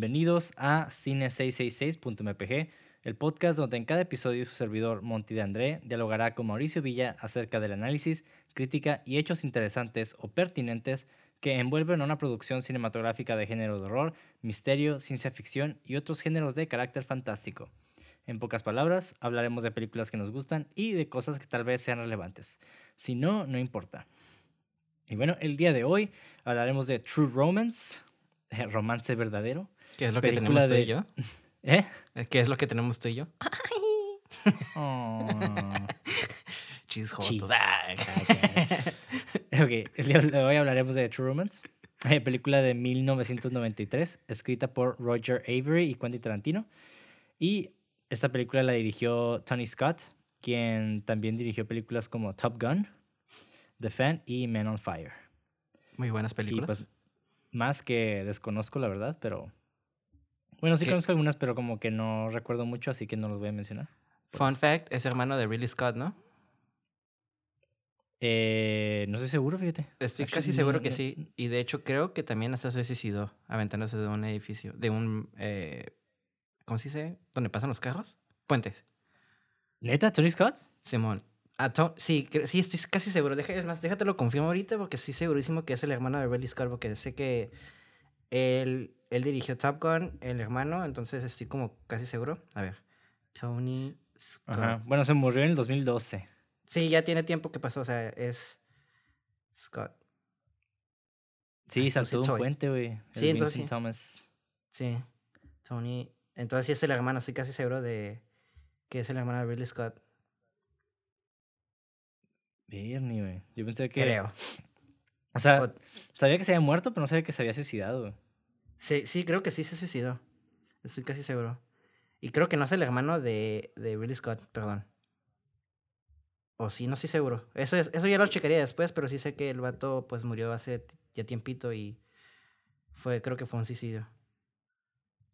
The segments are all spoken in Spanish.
Bienvenidos a cine666.mpg, el podcast donde en cada episodio su servidor Monty de André dialogará con Mauricio Villa acerca del análisis, crítica y hechos interesantes o pertinentes que envuelven una producción cinematográfica de género de horror, misterio, ciencia ficción y otros géneros de carácter fantástico. En pocas palabras, hablaremos de películas que nos gustan y de cosas que tal vez sean relevantes. Si no, no importa. Y bueno, el día de hoy hablaremos de True Romance, romance verdadero. ¿Qué es lo que tenemos tú y yo? ¿Eh? ¿Qué es lo que tenemos tú y yo? Oh. Chisjotos. ok, día de hoy hablaremos de True Romance, eh, película de 1993, escrita por Roger Avery y Quentin Tarantino. Y esta película la dirigió Tony Scott, quien también dirigió películas como Top Gun, The Fan y Men on Fire. Muy buenas Y películas. pues más que desconozco la verdad, pero bueno, sí ¿Qué? conozco algunas, pero como que no recuerdo mucho, así que no los voy a mencionar. Fun fact, es hermano de Ridley Scott, ¿no? Eh, no estoy seguro, fíjate. Estoy Actually, casi seguro no- que no- sí. Y de hecho creo que también hasta se suicidó aventándose de un edificio, de un... eh, ¿Cómo se dice? ¿Dónde pasan los carros? Puentes. ¿Neta, Tony Scott? Simón. Ah, sí, sí, estoy casi seguro. Deja, es más, déjate lo confirmo ahorita porque estoy segurísimo que es el hermano de Ridley Scott porque sé que él, él dirigió Top Gun, el hermano, entonces estoy como casi seguro. A ver. Tony Scott. Ajá. Bueno, se murió en el 2012. Sí, ya tiene tiempo que pasó, o sea, es Scott. Sí, Ay, saltó de un puente, güey. el Sí, entonces Vincent sí. Thomas. Sí, Tony. Entonces sí es el hermano, estoy casi seguro de que es el hermano de Ridley Scott. Bernie, güey. Yo pensé que. Creo. O sea, sabía que se había muerto, pero no sabía que se había suicidado. Sí, sí, creo que sí se suicidó. Estoy casi seguro. Y creo que no es el hermano de, de Ridley Scott, perdón. O sí, no estoy seguro. Eso, es, eso ya lo checaría después, pero sí sé que el vato pues murió hace ya tiempito y fue, creo que fue un suicidio.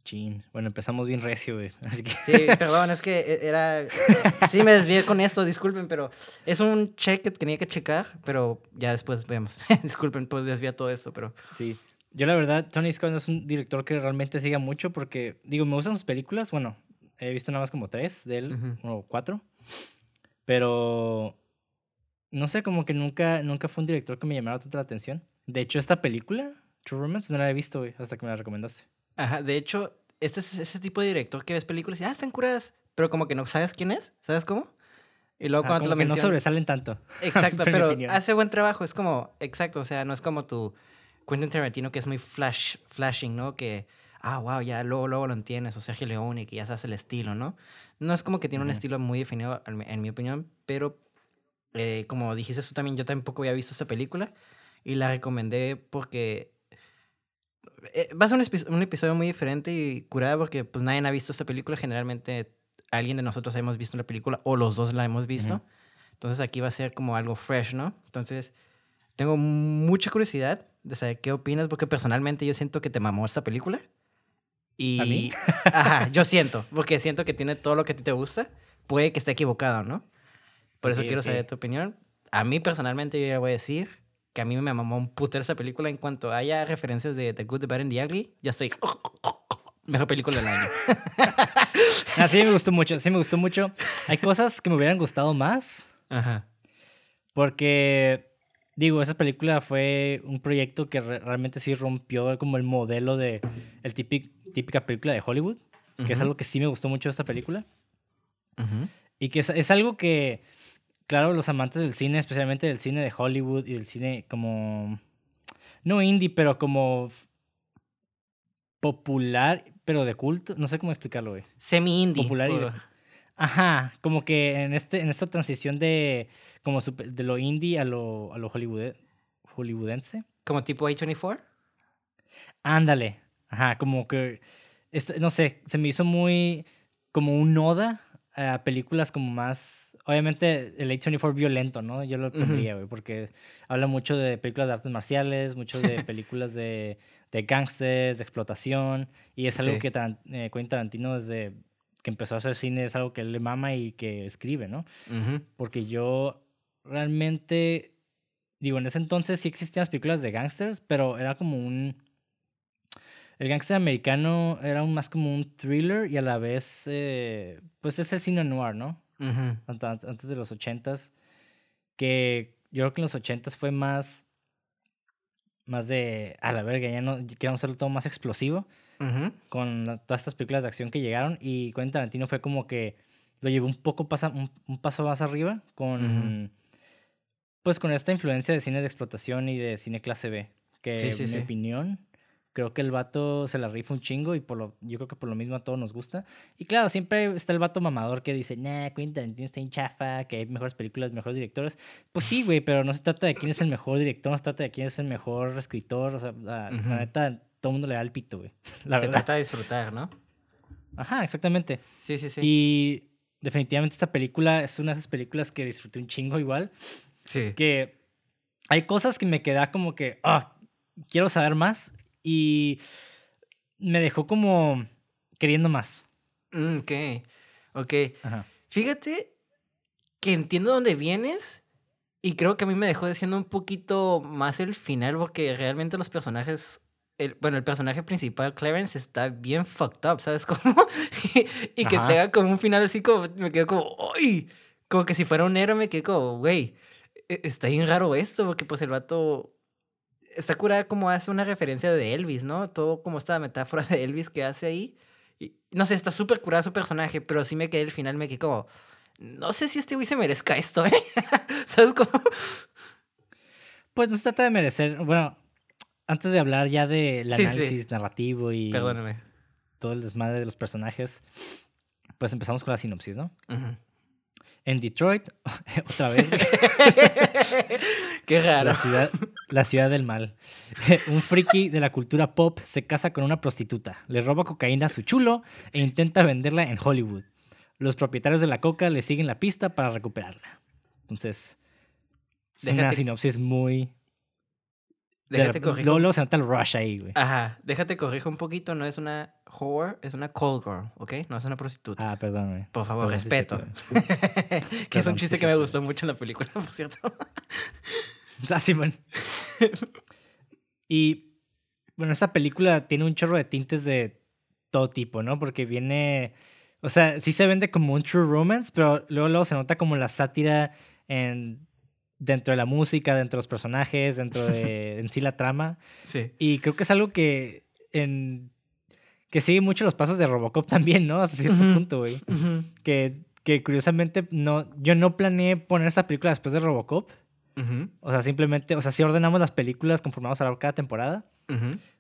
Chin. Bueno, empezamos bien recio, güey. Así que. Sí, perdón, es que e- era... Sí, me desvié con esto, disculpen, pero es un check que tenía que checar, pero ya después vemos. disculpen, pues desvía todo esto, pero... Sí. Yo, la verdad, Tony Scott no es un director que realmente siga mucho porque, digo, me gustan sus películas. Bueno, he visto nada más como tres de él, Ujú. o cuatro. Pero. No sé, como que nunca, nunca fue un director que me llamara tanta la atención. De hecho, esta película, True Romance, no la he visto, güey, hasta que me la recomendaste. Ajá, de hecho, este es ese tipo de director que ves películas y, ah, están curadas, pero como que no sabes quién es, ¿sabes cómo? Y luego Ah, cuando te como lo que no mencionan... sobresalen tanto. Exacto, pero hace buen trabajo, es como, exacto, o sea, no es como tu Quentin Tarantino que es muy flash, flashing, ¿no? Que, ah, wow, ya luego, luego lo entiendes, o Sergio Leone, que ya sabes el estilo, ¿no? No es como que tiene un estilo muy definido, en mi opinión, pero eh, como dijiste tú también, yo tampoco había visto esta película y la recomendé porque va a ser un, epi- un episodio muy diferente y curada porque pues nadie ha visto esta película. Generalmente alguien de nosotros hemos visto la película o los dos la hemos visto. Ujú. Entonces aquí va a ser como algo fresh, ¿no? Entonces tengo mucha curiosidad de saber qué opinas porque personalmente yo siento que te mamó esta película. Y, ¿A mí? Ajá, yo siento, porque siento que tiene todo lo que a ti te gusta. Puede que esté equivocado, ¿no? Por eso Ok, quiero ok. saber tu opinión. A mí personalmente yo ya voy a decir que a mí me mamó un putero esa película en cuanto haya referencias de The Good, The Bad and The Ugly. Ya estoy... Mejor película del año. Ah, sí, me gustó mucho, sí me gustó mucho. Hay cosas que me hubieran gustado más, Ajá. porque, digo, esa película fue un proyecto que re- realmente sí rompió como el modelo de el típic- típica película de Hollywood, que es Ujú. algo que sí me gustó mucho de esta película. Ujú. Y que es, es algo que, claro, los amantes del cine, especialmente del cine de Hollywood y del cine como, no indie, pero como popular, pero de culto, no sé cómo explicarlo, güey. Semi-indie. Popular y de- Ajá, como que en, este, en esta transición de, como super- de lo indie a lo, a lo hollywood, hollywoodense. Como tipo A24. Ándale, ajá, como que, este, no sé, se me hizo muy como un noda a películas como más, obviamente el A24 violento, ¿no? Yo lo pondría, güey, porque habla mucho de películas de artes marciales, mucho de películas de, de gangsters, de explotación, y es algo Sí. que Taran- eh, Quentin Tarantino desde que empezó a hacer cine es algo que él le mama y que escribe, ¿no? Porque yo realmente, digo, en ese entonces sí existían las películas de gangsters, pero era como un... El gangster americano era un, más como un thriller y a la vez, eh, pues es el cine noir, ¿no? Antes de los ochentas, que yo creo que en los ochentas fue más, más de, a la verga, ya no, queremos hacerlo todo más explosivo con la- todas estas películas de acción que llegaron y Quentin Tarantino fue como que lo llevó un poco pasa, un, un paso más arriba con pues con esta influencia de cine de explotación y de cine clase B que Sí, sí, en sí. mi opinión creo que el vato se la rifa un chingo y por lo yo creo que por lo mismo a todos nos gusta y claro siempre está el vato mamador que dice nah Quentin Tarantino está en chafa que hay mejores películas mejores directores pues sí güey pero no se trata de quién es el mejor director no se trata de quién es el mejor escritor o sea la, neta todo el mundo le da el pito güey Se verdad trata de disfrutar, ¿no? Ajá, exactamente. Sí, sí, sí. Y definitivamente esta película es una de esas películas que disfruté un chingo igual. sí. Que hay cosas que me queda como que, ah, quiero saber más. Y me dejó como queriendo más. Mm, ok. Ok. Ajá. Fíjate que entiendo dónde vienes y creo que a mí me dejó diciendo un poquito más el final porque realmente los personajes, el, bueno, el personaje principal, Clarence, está bien fucked up, ¿sabes cómo? y, y que tenga como un final así como, me quedo como, ¡ay! Como que si fuera un héroe me quedé como, güey, e- está bien raro esto porque pues el vato está curada como hace una referencia de Elvis, ¿no? Todo como esta metáfora de Elvis que hace ahí. Y, no sé, está súper curada su personaje, pero sí me quedé al final, me quedé como, no sé si este güey se merezca esto, ¿eh? ¿Sabes cómo? Pues no se trata de merecer. Bueno, antes de hablar ya del Sí, sí. análisis narrativo y Perdóname. todo el desmadre de los personajes, pues empezamos con la sinopsis, ¿no? Ujú. En Detroit, otra vez. Qué raro. La ciudad, la ciudad del mal. Un friki de la cultura pop se casa con una prostituta, le roba cocaína a su chulo e intenta venderla en Hollywood. Los propietarios de la coca le siguen la pista para recuperarla. Entonces, es una sinopsis muy... Déjate la- corrijo. luego, luego se nota el rush ahí, güey. Ajá, déjate corrijo un poquito, no es una whore, es una call girl, ¿ok? No es una prostituta. Ah, perdón, güey. Por favor, perdón, sí es respeto. que es un sí chiste que me gustó mucho en la película, por cierto. Ah, Simón. y bueno, esta película tiene un chorro de tintes de todo tipo, ¿no? Porque viene. O sea, sí se vende como un true romance, pero luego, luego se nota como la sátira en, dentro de la música, dentro de los personajes, dentro de en sí la trama. Sí. Y creo que es algo que en que sigue mucho los pasos de Robocop también, ¿no? Hasta cierto punto, güey. Que, que curiosamente no, yo no planeé poner esa película después de Robocop. Ujú, O sea, simplemente, o sea, sí ordenamos las películas conforme vamos a hablar cada temporada.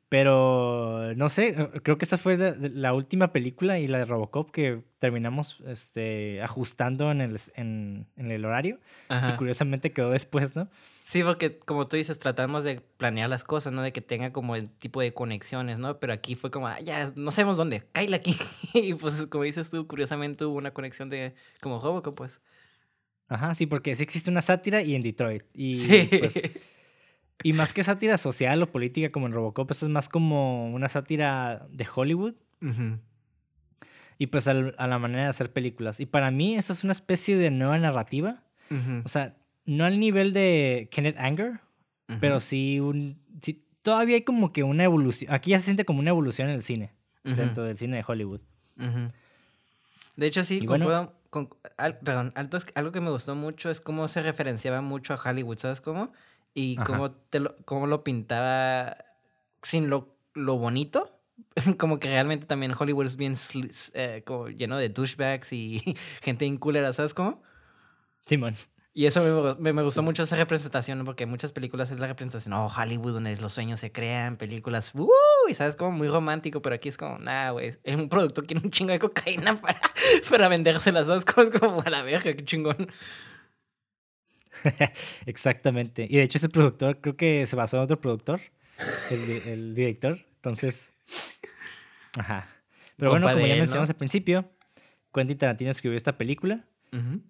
Pero no sé, eh, creo que esta fue la, la última película y la de Robocop que terminamos este, ajustando en el, en, en el horario. Y curiosamente quedó después, ¿no? Sí, porque como tú dices, tratamos de planear las cosas, ¿no? De que tenga como el tipo de conexiones, ¿no? Pero aquí fue como, ah, ya, no sabemos dónde, cállate aquí. y pues, como dices tú, curiosamente hubo una conexión de como Robocop, pues. Ajá, sí, porque sí existe una sátira y en Detroit. Y, Sí. pues, y más que sátira social o política como en Robocop, esto es más como una sátira de Hollywood y pues al- a la manera de hacer películas. Y para mí, esa es una especie de nueva narrativa. O sea, no al nivel de Kenneth Anger, pero sí un. Sí, todavía hay como que una evolución. Aquí ya se siente como una evolución en el cine, dentro del cine de Hollywood. De hecho, sí, bueno- con- al- perdón, algo que me gustó mucho es cómo se referenciaba mucho a Hollywood, ¿sabes cómo? Y cómo, te lo, cómo lo pintaba sin lo, lo bonito. Como que realmente también Hollywood es bien eh, como lleno de douchebags y gente inculera, ¿sabes cómo? Simón. Y eso me, me- gustó mucho esa representación, porque en muchas películas es la representación, oh, Hollywood, donde los sueños se crean, películas, ¡uh! Y sabes, como muy romántico, pero aquí es como, nah, güey, es un productor quiere un chingo de cocaína para, para vendérselas, ¿sabes? Como es como, a la verga, qué chingón. Exactamente. Y de hecho, ese productor creo que se basó en otro productor, el, di- el director. Entonces. Ajá. Pero bueno, como ya él, ¿no? mencionamos al principio, Quentin Tarantino escribió esta película. Ujú.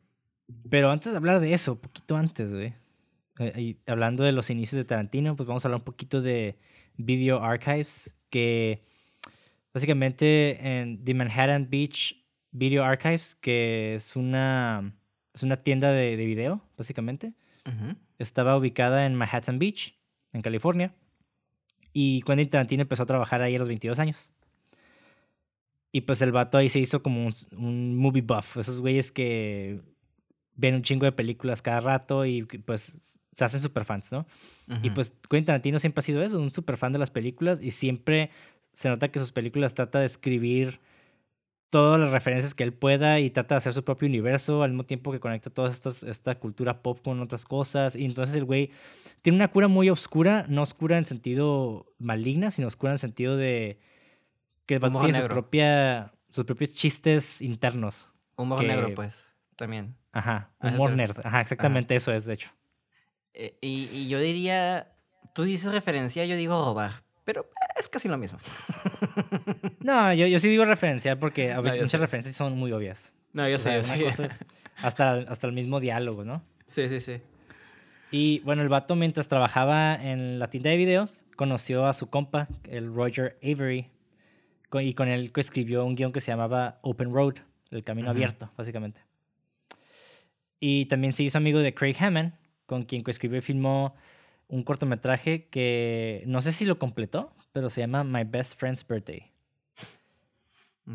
Pero antes de hablar de eso, poquito antes, güey. eh, hablando de los inicios de Tarantino, pues vamos a hablar un poquito de Video Archives, que básicamente en The Manhattan Beach Video Archives, que es una, es una tienda de, de video, básicamente, estaba ubicada en Manhattan Beach, en California. Y Quentin Tarantino empezó a trabajar ahí a los 22 años. Y pues el vato ahí se hizo como un, un movie buff. Esos güeyes que ven un chingo de películas cada rato y pues se hacen super fans, ¿no? Y Ujú. pues Quentin Tarantino siempre ha sido eso, un super fan de las películas y siempre se nota que sus películas trata de escribir todas las referencias que él pueda y trata de hacer su propio universo al mismo tiempo que conecta toda esta cultura pop con otras cosas. Y entonces el güey tiene una cura muy oscura, no oscura en sentido maligna, sino oscura en sentido de que Humor tiene su negro. propia, sus propios chistes internos. Humor que- negro, pues, también. Ajá, A eso humor te- nerd. Ajá, exactamente eso es, de hecho. Eh, y, y yo diría, tú dices referencia, yo digo robar, pero eh, es casi lo mismo. No, yo, yo sí digo referencial porque a veces muchas sé. referencias son muy obvias. No, yo O sea, sé, yo una sé. cosa es hasta, hasta el mismo diálogo, ¿no? Sí, sí, sí. Y bueno, el vato mientras trabajaba en la tienda de videos, conoció a su compa, el Roger Avery, y con él escribió un guion que se llamaba Open Road, el camino abierto, básicamente. Y también se hizo amigo de Craig Hammond, con quien coescribió y filmó un cortometraje que no sé si lo completó, pero se llama My Best Friend's Birthday.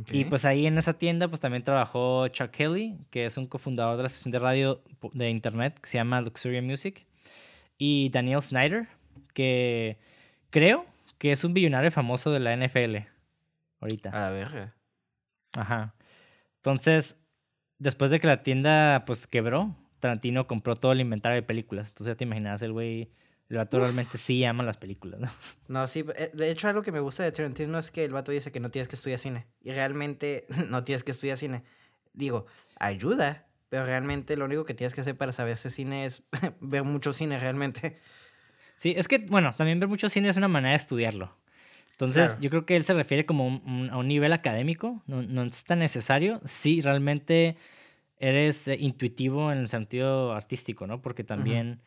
Y pues ahí en esa tienda pues también trabajó Chuck Kelly, que es un cofundador de la estación de radio de internet que se llama Luxury Music. Y Daniel Snyder, que creo que es un billonario famoso de la NFL. Ahorita. A la verga. Ajá. Entonces, después de que la tienda pues quebró, Tarantino compró todo el inventario de películas. Entonces ya te imaginas, el güey, el vato realmente sí ama las películas, ¿no? No, sí, eh, de hecho algo que me gusta de Tarantino es que el vato dice que no tienes que estudiar cine. Y realmente no tienes que estudiar cine. Digo, ayuda, pero realmente lo único que tienes que hacer para saber ese cine es ver mucho cine realmente. Sí, es que, bueno, también ver mucho cine es una manera de estudiarlo. Entonces, Claro. yo creo que él se refiere como un- un- a un nivel académico, no, no es tan necesario si realmente eres eh, intuitivo en el sentido artístico, ¿no? Porque también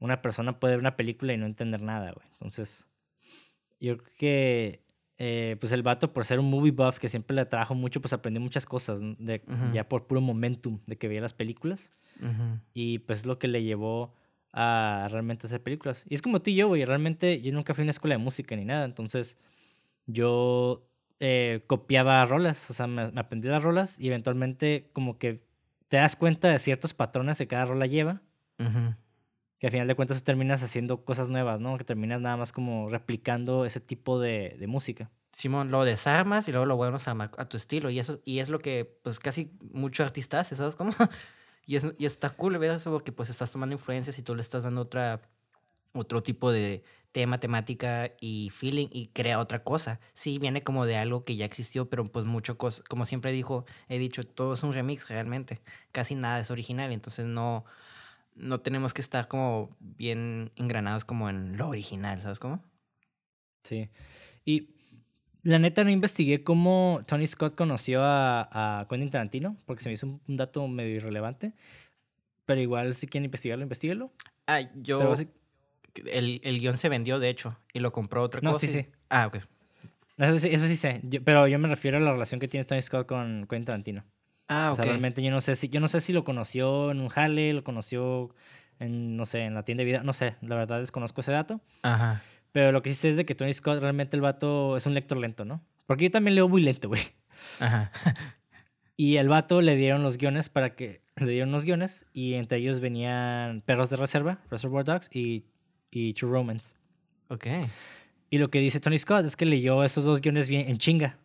una persona puede ver una película y no entender nada, güey. Entonces, yo creo que, eh, pues el vato, por ser un movie buff que siempre le trajo mucho, pues aprendió muchas cosas, ¿no? de, Ujú. ya por puro momentum de que veía las películas. Y pues es lo que le llevó a realmente hacer películas. Y es como tú y yo, güey. Realmente yo nunca fui a una escuela de música ni nada. Entonces yo eh, copiaba rolas. O sea, me, me aprendí las rolas y eventualmente como que te das cuenta de ciertos patrones que cada rola lleva. Que al final de cuentas tú terminas haciendo cosas nuevas, ¿no? Que terminas nada más como replicando ese tipo de, de música. Simón, lo desarmas y luego lo vuelves a, a tu estilo. Y eso y es lo que pues casi mucho artista hace, ¿sabes cómo? y, es, y está cool ver eso porque pues estás tomando influencias y tú le estás dando otra, otro tipo de tema, temática y feeling y crea otra cosa. Sí, viene como de algo que ya existió, pero pues mucho cosa, como siempre dijo, he dicho, todo es un remix realmente. Casi nada es original, entonces no, no tenemos que estar como bien engranados como en lo original, ¿sabes cómo? Sí. Y la neta no investigué cómo Tony Scott conoció a, a Quentin Tarantino, porque se me hizo un, un dato medio irrelevante. Pero igual, si quieren investigarlo, investíguelo. Ah, yo... Pero El, el guion se vendió, de hecho, y lo compró otra No, cosa. sí, y- sí. Ah, ok. Eso sí, eso sí sé. Yo- pero yo me refiero a la relación que tiene Tony Scott con Quentin Tarantino. Ah, O ok. sea, realmente yo no sé si, yo no sé si lo conoció en un jale, lo conoció en, no sé, en la tienda de vida. No sé, la verdad desconozco ese dato. Ajá. Pero lo que sí sé es de que Tony Scott realmente el vato es un lector lento, ¿no? Porque yo también leo muy lento, güey. Ajá. Y el vato le dieron los guiones para que. Le dieron los guiones y entre ellos venían Perros de Reserva, Reservoir Dogs y, y True Romance. ok. Y lo que dice Tony Scott es que leyó esos dos guiones bien en chinga.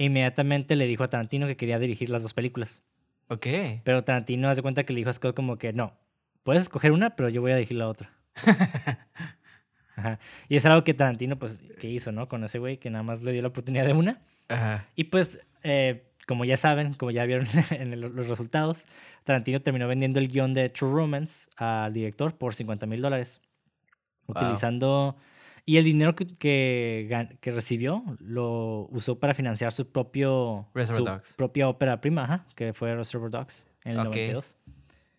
E inmediatamente le dijo a Tarantino que quería dirigir las dos películas. Ok. Pero Tarantino hace cuenta que le dijo a Scott como que no, puedes escoger una, pero yo voy a dirigir la otra. Ajá. Y es algo que Tarantino pues que hizo, ¿no? Con ese güey que nada más le dio la oportunidad de una. Ajá. Y pues, eh, como ya saben, como ya vieron en el- los resultados, Tarantino terminó vendiendo el guion de True Romance al director por 50 mil dólares. Wow. Utilizando... Y el dinero que, que, recibió lo usó para financiar su propio... Reservoir su Dogs. propia ópera prima, ajá, que fue Reservoir Dogs en el Ok. 92.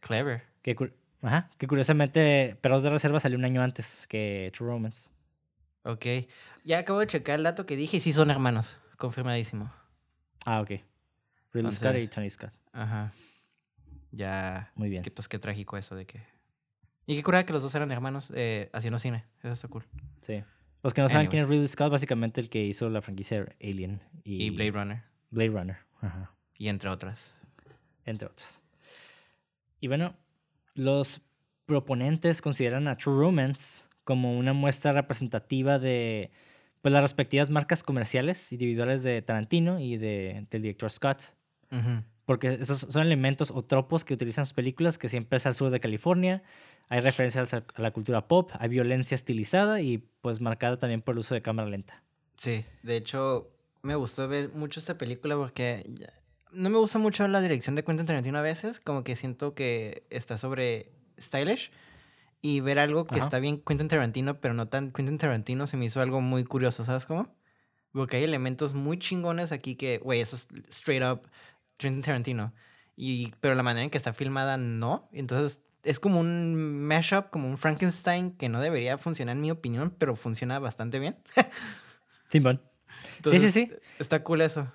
Clever. Que, ajá, que curiosamente Perros de Reserva salió un año antes que True Romance. Ok. Ya acabo de checar el dato que dije y sí son hermanos. Confirmadísimo. Ah, ok. Ridley Scott y Entonces- Tony Scott. Ajá. Ya. Muy bien. Que, pues qué trágico eso de que. Y qué curada que los dos eran hermanos eh, haciendo cine. Eso está cool. Sí. Los que no saben Anyway. quién es Ridley Scott, básicamente el que hizo la franquicia Alien y, Y Blade Runner. Blade Runner, ajá, Y entre otras. entre otros. Y bueno, los proponentes consideran a True Romance como una muestra representativa de pues, las respectivas marcas comerciales individuales de Tarantino y de, del director Scott. Porque esos son elementos o tropos que utilizan sus películas, que siempre es al sur de California. Hay referencias a la cultura pop, hay violencia estilizada y pues marcada también por el uso de cámara lenta. Sí, de hecho, me gustó ver mucho esta película porque no me gusta mucho la dirección de Quentin Tarantino a veces, como que siento que está sobre stylish y ver algo que Ajá. está bien Quentin Tarantino, pero no tan Quentin Tarantino se me hizo algo muy curioso, ¿sabes cómo? Porque hay elementos muy chingones aquí que, güey, eso es straight up Quentin Tarantino. Y, pero la manera en que está filmada no. Entonces es como un mashup, como un Frankenstein que no debería funcionar en mi opinión, pero funciona bastante bien. Simón. Sí, sí, sí. Está cool eso.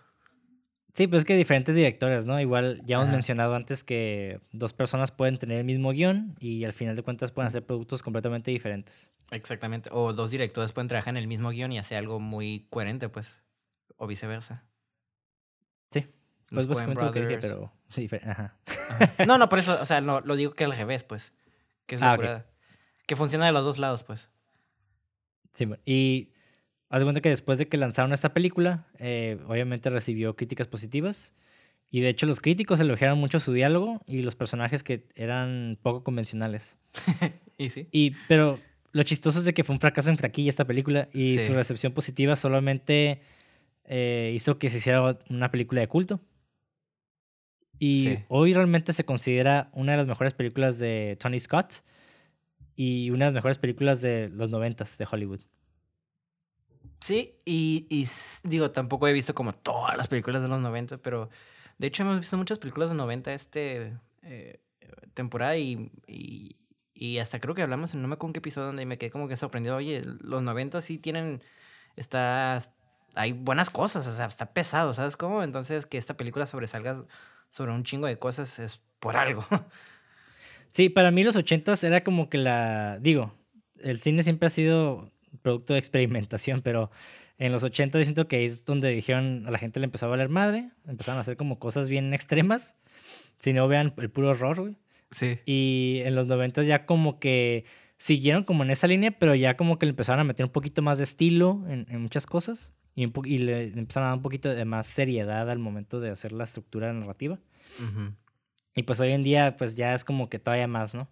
Sí, pues es que diferentes directores, ¿no? Igual ya hemos Ajá. mencionado antes que dos personas pueden tener el mismo guion y al final de cuentas pueden hacer productos completamente diferentes. Exactamente. O dos directores pueden trabajar en el mismo guion y hacer algo muy coherente, pues. O viceversa. Sí. Pues básicamente lo que dije, pero difer- Ajá. Ajá. No, no, por eso, o sea, no, lo digo que al revés, pues. Que es Ah, la ok. curada. Que funciona de los dos lados, pues. Sí, bueno, y haz de cuenta que después de que lanzaron esta película, eh, obviamente recibió críticas positivas. Y de hecho los críticos elogiaron mucho su diálogo y los personajes que eran poco convencionales. Y sí. Y, pero lo chistoso es de que fue un fracaso en taquilla esta película y Sí. su recepción positiva solamente eh, hizo que se hiciera una película de culto. Y Sí. hoy realmente se considera una de las mejores películas de Tony Scott y una de las mejores películas de los noventas de Hollywood. Sí, y, digo, tampoco he visto como todas las películas de los 90, pero de hecho hemos visto muchas películas de 90 este eh, temporada y, y, y hasta creo que hablamos en no me acuerdo en qué episodio donde me quedé como que sorprendido, oye, los 90 sí tienen, está, hay buenas cosas, o sea, está pesado, ¿sabes cómo? Entonces que esta película sobresalga sobre un chingo de cosas es por algo. Sí, para mí los ochentas era como que la... Digo, el cine siempre ha sido producto de experimentación, pero en los ochentas siento que es donde dijeron a la gente le empezó a valer madre, empezaron a hacer como cosas bien extremas, si no vean el puro horror, güey. Sí. Y en los noventas ya como que siguieron como en esa línea, pero ya como que le empezaron a meter un poquito más de estilo en, en muchas cosas y, un y le empezaron a dar un poquito de más seriedad al momento de hacer la estructura narrativa. Y pues hoy en día pues ya es como que todavía más, ¿no?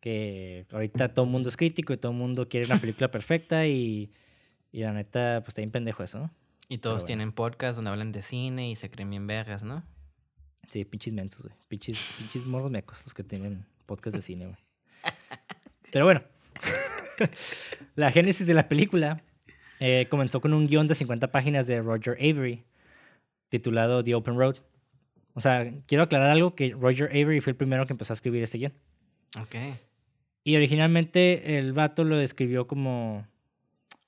que ahorita todo el mundo es crítico y todo el mundo quiere una película perfecta y, y la neta, pues está bien pendejo eso, ¿no? Y todos bueno. tienen podcasts donde hablan de cine y se creen bien vergas, ¿no? Sí, pinches mensos, güey. Pinches, pinches morros mecos los que tienen podcast de cine, güey. Pero bueno, la génesis de la película eh, comenzó con un guion de 50 páginas de Roger Avery titulado The Open Road. O sea, quiero aclarar algo, que Roger Avery fue el primero que empezó a escribir este guion. Ok. Y originalmente el vato lo describió como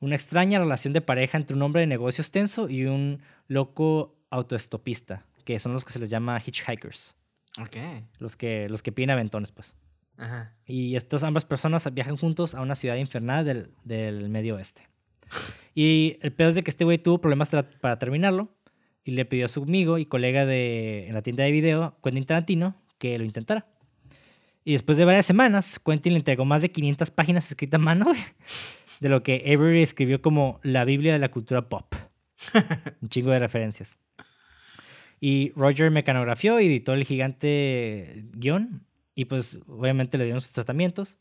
una extraña relación de pareja entre un hombre de negocios tenso y un loco autoestopista, que son los que se les llama hitchhikers, Ok. los que, los que piden aventones, pues. Ajá. Y estas ambas personas viajan juntos a una ciudad infernal del, del medio oeste. Y el peor es de que este güey tuvo problemas para terminarlo y le pidió a su amigo y colega de, en la tienda de video, Quentin Tarantino, que lo intentara. Y después de varias semanas, Quentin le entregó más de 500 páginas escritas a mano de lo que Avery escribió como la Biblia de la cultura pop. Un chingo de referencias. Y Roger mecanografió y editó el gigante guion. Y pues obviamente le dieron sus tratamientos.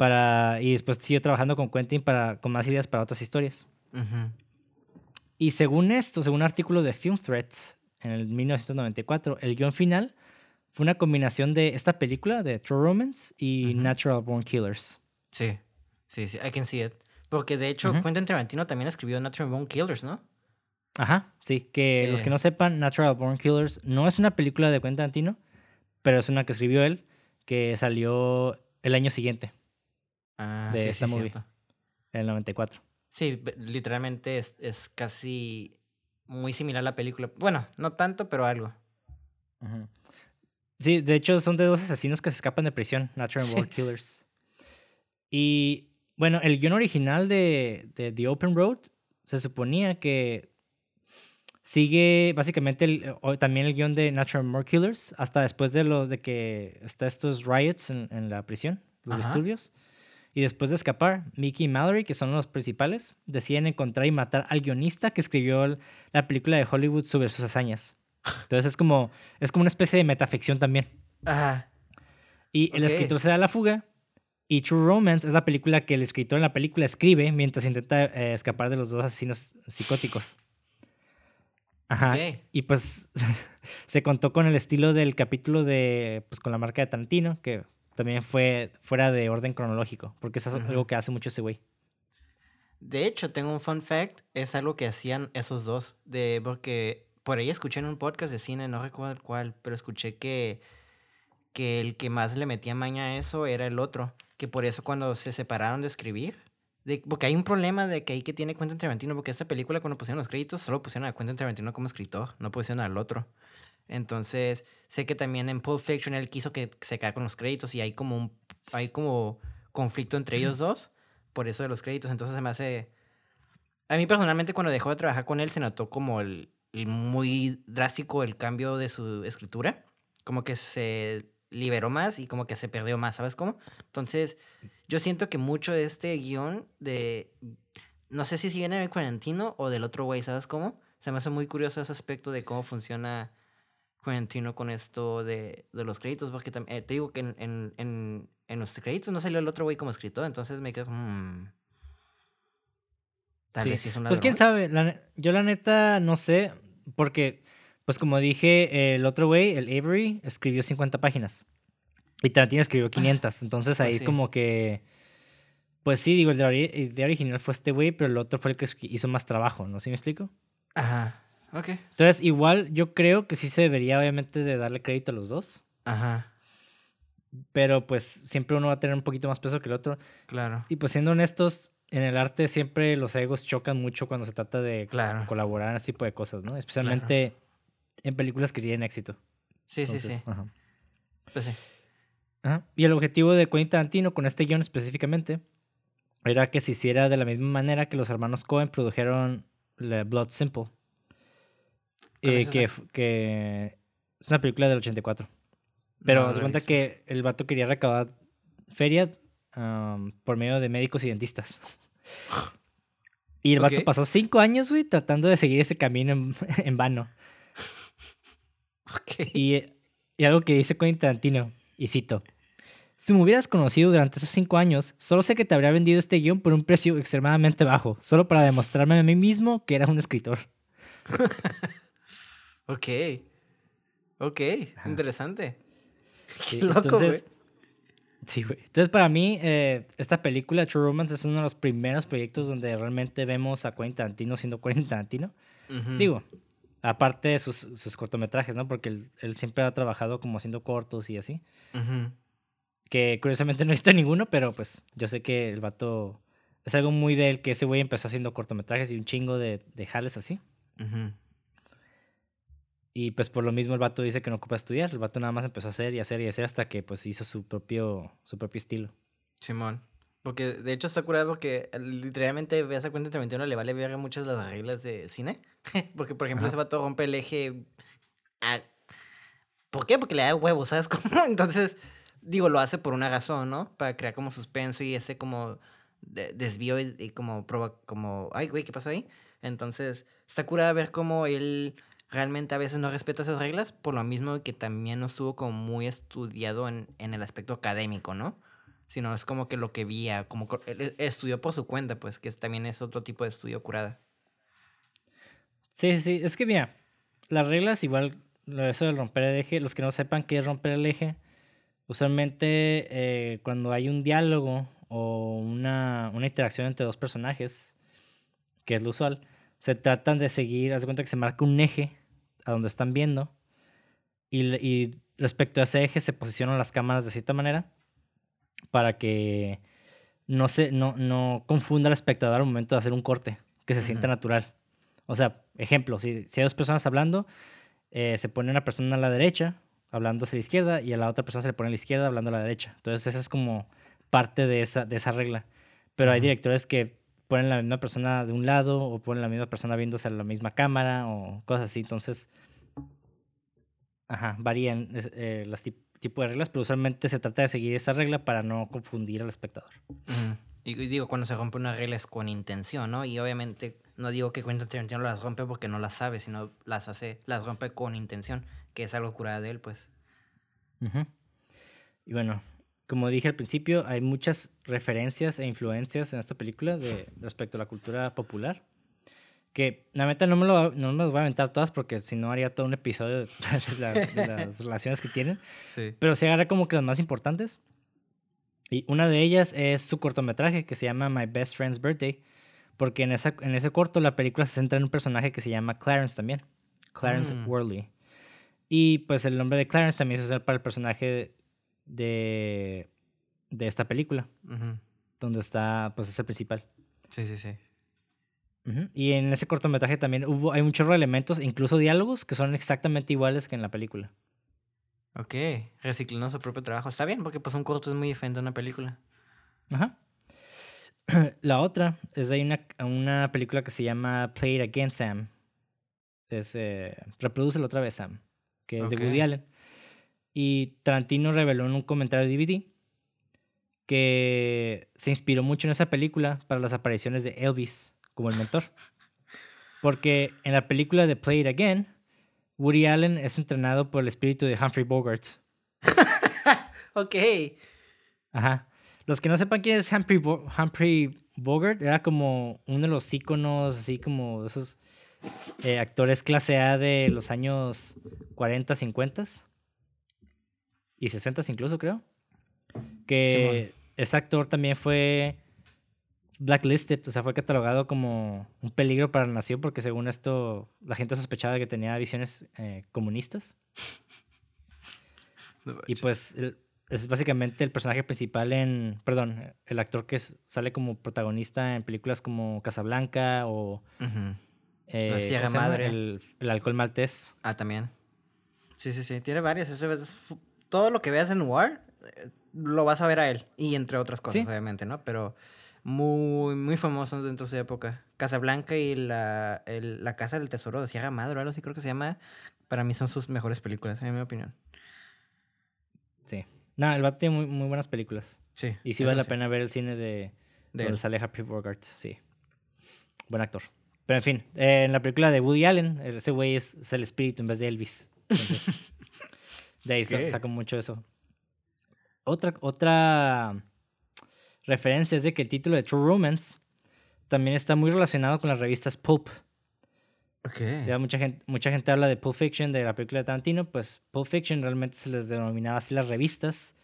Para, y después siguió trabajando con Quentin para, con más ideas para otras historias. Ujú. Y según esto, según un artículo de Film Threats en el 1994, el guion final fue una combinación de esta película de True Romance y Ujú. Natural Born Killers. Sí. Sí, sí. I can see it. Porque de hecho, Ujú. Quentin Tarantino también escribió Natural Bone Killers, ¿no? Ajá, sí, que los que no sepan, Natural Born Killers no es una película de Quentin Tarantino, pero es una que escribió él, que salió el año siguiente, Ah, De sí, esta sí, movie. cierto. en el 94. Sí, literalmente es, es casi muy similar a la película. Bueno, no tanto, pero algo. Sí, de hecho son de dos asesinos que se escapan de prisión, Natural Sí. Born Killers. Y Bueno, el guion original de, de The Open Road se suponía que sigue básicamente el- también el guion de Natural More Killers, hasta después de lo de que está estos riots en, en la prisión, los Ajá. disturbios. Y después de escapar, Mickey y Mallory, que son los principales, deciden encontrar y matar al guionista que escribió la película de Hollywood sobre sus hazañas. Entonces es como, es como una especie de metaficción también. Ajá. Y el escritor se da la fuga. Y True Romance es la película que el escritor en la película escribe mientras intenta eh, escapar de los dos asesinos psicóticos. Ajá. Y pues se contó con el estilo del capítulo de, pues con la marca de Tarantino, que también fue fuera de orden cronológico, porque es Ujú. algo que hace mucho ese güey. De hecho, tengo un fun fact. Es algo que hacían esos dos. De, porque por ahí escuché en un podcast de cine, no recuerdo cuál, pero escuché que, que el que más le metía maña a eso era el otro. Que por eso cuando se separaron de escribir. De, porque hay un problema de que ahí que tiene Quentin Tarantino, porque esta película cuando pusieron los créditos solo pusieron a Quentin Tarantino como escritor, no pusieron al otro. Entonces, sé que también en Pulp Fiction él quiso que se quedara con los créditos y hay como un hay como conflicto entre ellos dos por eso de los créditos. Entonces se me hace. A mí personalmente, cuando dejó de trabajar con él, se notó como el, el muy drástico el cambio de su escritura. Como que se liberó más y como que se perdió más, ¿sabes cómo? Entonces, yo siento que mucho de este guion de. No sé si viene de Quarantino o del otro güey, ¿sabes cómo? Se me hace muy curioso ese aspecto de cómo funciona Quarantino con esto de, de los créditos, porque tam- eh, te digo que en, en, en, en los créditos no salió el otro güey como escritor, entonces me quedo como... "Hmm, Tal Sí, vez sí es un Pues quién ladrón". sabe, la yo la neta no sé, porque, pues como dije, el otro güey, el Avery, escribió 50 páginas. Y Tarantino escribió 500. Entonces pues ahí sí. como que, pues sí, digo, el de, el de original fue este güey, pero el otro fue el que hizo más trabajo, ¿no? ¿Sí me explico? Ajá, ok. Entonces, igual yo creo que sí se debería obviamente de darle crédito a los dos, Ajá, pero pues siempre uno va a tener un poquito más peso que el otro. claro, Y pues siendo honestos, en el arte siempre los egos chocan mucho cuando se trata de claro. colaborar en ese tipo de cosas, ¿no? Especialmente en películas que tienen éxito. Sí, sí, Entonces, sí. ajá. Pues sí. Ajá. Y el objetivo de Quentin Tarantino con este guion específicamente era que se hiciera de la misma manera que los hermanos Cohen produjeron Blood Simple. ¿Cuál eh, que, es una película del 84. Pero No, he cuenta que el vato quería recaudar feria am, por medio de médicos y dentistas. Y el vato Ok. pasó cinco años, güey, tratando de seguir ese camino en, en vano. Ok. Y, y algo que dice Quentin Tarantino, y cito. Si me hubieras conocido durante esos cinco años, solo sé que te habría vendido este guion por un precio extremadamente bajo, solo para demostrarme a mí mismo que era un escritor. Ok. Ok, Ajá. interesante. Sí, Qué loco, entonces, sí, güey. Entonces, para mí, eh, esta película, True Romance, es uno de los primeros proyectos donde realmente vemos a Quentin Tarantino siendo Quentin Tarantino. Digo, aparte de sus, sus cortometrajes, ¿no? Porque él, él siempre ha trabajado como haciendo cortos y así. Ujú. Que curiosamente no he visto ninguno, pero pues yo sé que el vato... Es algo muy de él que ese güey empezó haciendo cortometrajes y un chingo de, de jales así. Ujú. Y pues por lo mismo el vato dice que no ocupa estudiar. El vato nada más empezó a hacer y hacer y hacer hasta que pues hizo su propio, su propio estilo. Simón. Porque de hecho está curado porque literalmente ves a Quentin Tarantino le vale ver muchas de las reglas de cine. porque, por ejemplo, Ajá. ese vato rompe el eje. a- ¿Por qué? Porque le da huevos, ¿sabes cómo? Entonces, digo, lo hace por una razón, ¿no? Para crear como suspenso y ese como de- desvío y, y como proba, como, ay, güey, ¿qué pasó ahí? Entonces, está curada ver cómo él realmente a veces no respeta esas reglas, por lo mismo que también no estuvo como muy estudiado en, en el aspecto académico, ¿no? Sino es como que lo que vía, como él estudió por su cuenta, pues, que también es otro tipo de estudio curada. Sí, sí. Es que mira, las reglas igual, lo de eso del romper el eje, los que no sepan qué es romper el eje, usualmente eh, cuando hay un diálogo o una, una interacción entre dos personajes, que es lo usual, se tratan de seguir, haz de cuenta que se marca un eje a donde están viendo y, respecto a ese eje se posicionan las cámaras de cierta manera para que no, se, no, no confunda al espectador al momento de hacer un corte, que se sienta natural. O sea, ejemplo, si, si hay dos personas hablando, eh, se pone una persona a la derecha hablando hacia la izquierda y a la otra persona se le pone a la izquierda hablando a la derecha. Entonces, esa es como parte de esa, de esa regla. Pero hay Ujú. directores que ponen la misma persona de un lado o ponen la misma persona viéndose a la misma cámara o cosas así. Entonces, ajá, varían eh, las tip- tipo de reglas, pero usualmente se trata de seguir esa regla para no confundir al espectador. Y digo, cuando se rompe una regla es con intención, ¿no? Y obviamente no digo que Quentin Tarantino las rompe porque no las sabe, sino las hace, las rompe con intención, que es algo curada de él, pues. Ujú. Y bueno, como dije al principio, hay muchas referencias e influencias en esta película de, respecto a la cultura popular. Que la neta no me, lo, no me las voy a aventar todas porque si no haría todo un episodio de, la- de las relaciones que tienen. Sí. Pero sí agarré como que las más importantes. Y una de ellas es su cortometraje que se llama My Best Friend's Birthday. Porque en, esa, en ese corto la película se centra en un personaje que se llama Clarence también. Clarence Mm. Worley. Y pues el nombre de Clarence también se usa para el personaje de, de esta película. Donde está, pues es el principal. Sí, sí, sí. Y en ese cortometraje también hubo, hay un chorro de elementos, incluso diálogos, que son exactamente iguales que en la película. Ok, reciclando su propio trabajo. Está bien, porque pues un corto es muy diferente a una película. Ajá. La otra es de una, una película que se llama Play It Again, Sam. Es eh, otra vez, Sam. Que es de Woody Allen. Y Tarantino reveló en un comentario de DVD que se inspiró mucho en esa película para las apariciones de Elvis como el mentor. Porque en la película de Play It Again, Woody Allen es entrenado por el espíritu de Humphrey Bogart. Ok. Ajá. Los que no sepan quién es Humphrey, Bo- Humphrey Bogart, era como uno de los íconos, así como de esos eh, actores clase A de los años 40, 50 y 60 incluso, creo. Que ese actor también fue blacklisted, o sea, fue catalogado como un peligro para la nación porque según esto la gente sospechaba de que tenía visiones eh, comunistas. Y pues el- es básicamente el personaje principal en, perdón, el actor que sale como protagonista en películas como Casablanca o Ujú. eh, ¿cómo Sierra se llama? Madre. El, el alcohol maltés. Ah, también. Sí, sí, sí. Tiene varias. Ese es todo lo que veas en Noir eh, lo vas a ver a él. Y entre otras cosas, Sí. obviamente, ¿no? Pero muy, muy famosos dentro de su época. Casablanca y la, el- la Casa del Tesoro de Sierra Madre, o algo así creo que se llama. Para mí son sus mejores películas, en mi opinión. Sí. No, el vato tiene muy, muy buenas películas. Sí. Y sí vale la pena ver el cine de, De donde sale Happy Bogart. Sí. Buen actor. Pero en fin, eh, en la película de Woody Allen, ese güey es, es el espíritu en vez de Elvis. Entonces, de ahí sa- Ok. saco mucho eso. Otra, otra referencia es de que el título de True Romance también está muy relacionado con las revistas Pulp. Ok. Ya mucha gente, mucha gente habla de Pulp Fiction, de la película de Tarantino, pues Pulp Fiction realmente se les denominaba así las revistas,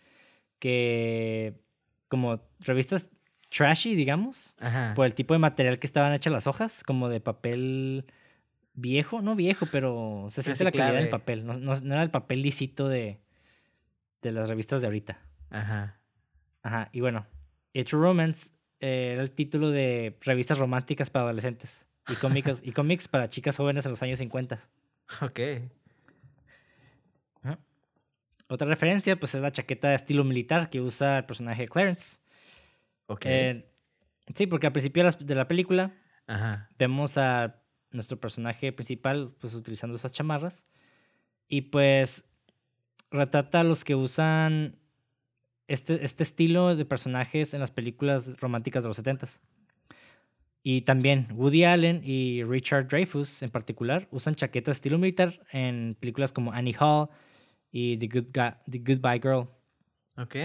que como revistas trashy, digamos, Ajá. por el tipo de material que estaban hechas las hojas, como de papel viejo, no viejo, pero se siente la calidad del papel, no, no- no era el papel lisito de, de las revistas de ahorita. Ajá. Ajá, y bueno, eh, True Romance eh, era el título de revistas románticas para adolescentes y cómicos, y cómics para chicas jóvenes en los años 50. Ok. Ajá. Otra referencia, pues, es la chaqueta de estilo militar que usa el personaje de Clarence. Ok. Eh, sí, porque al principio de la película Ajá. vemos a nuestro personaje principal, pues, utilizando esas chamarras. Y, pues, retrata a los que usan este, este estilo de personajes en las películas románticas de los 70s. Y también Woody Allen y Richard Dreyfuss, en particular, usan chaquetas de estilo militar en películas como Annie Hall y The, Good The Goodbye Girl. Ok.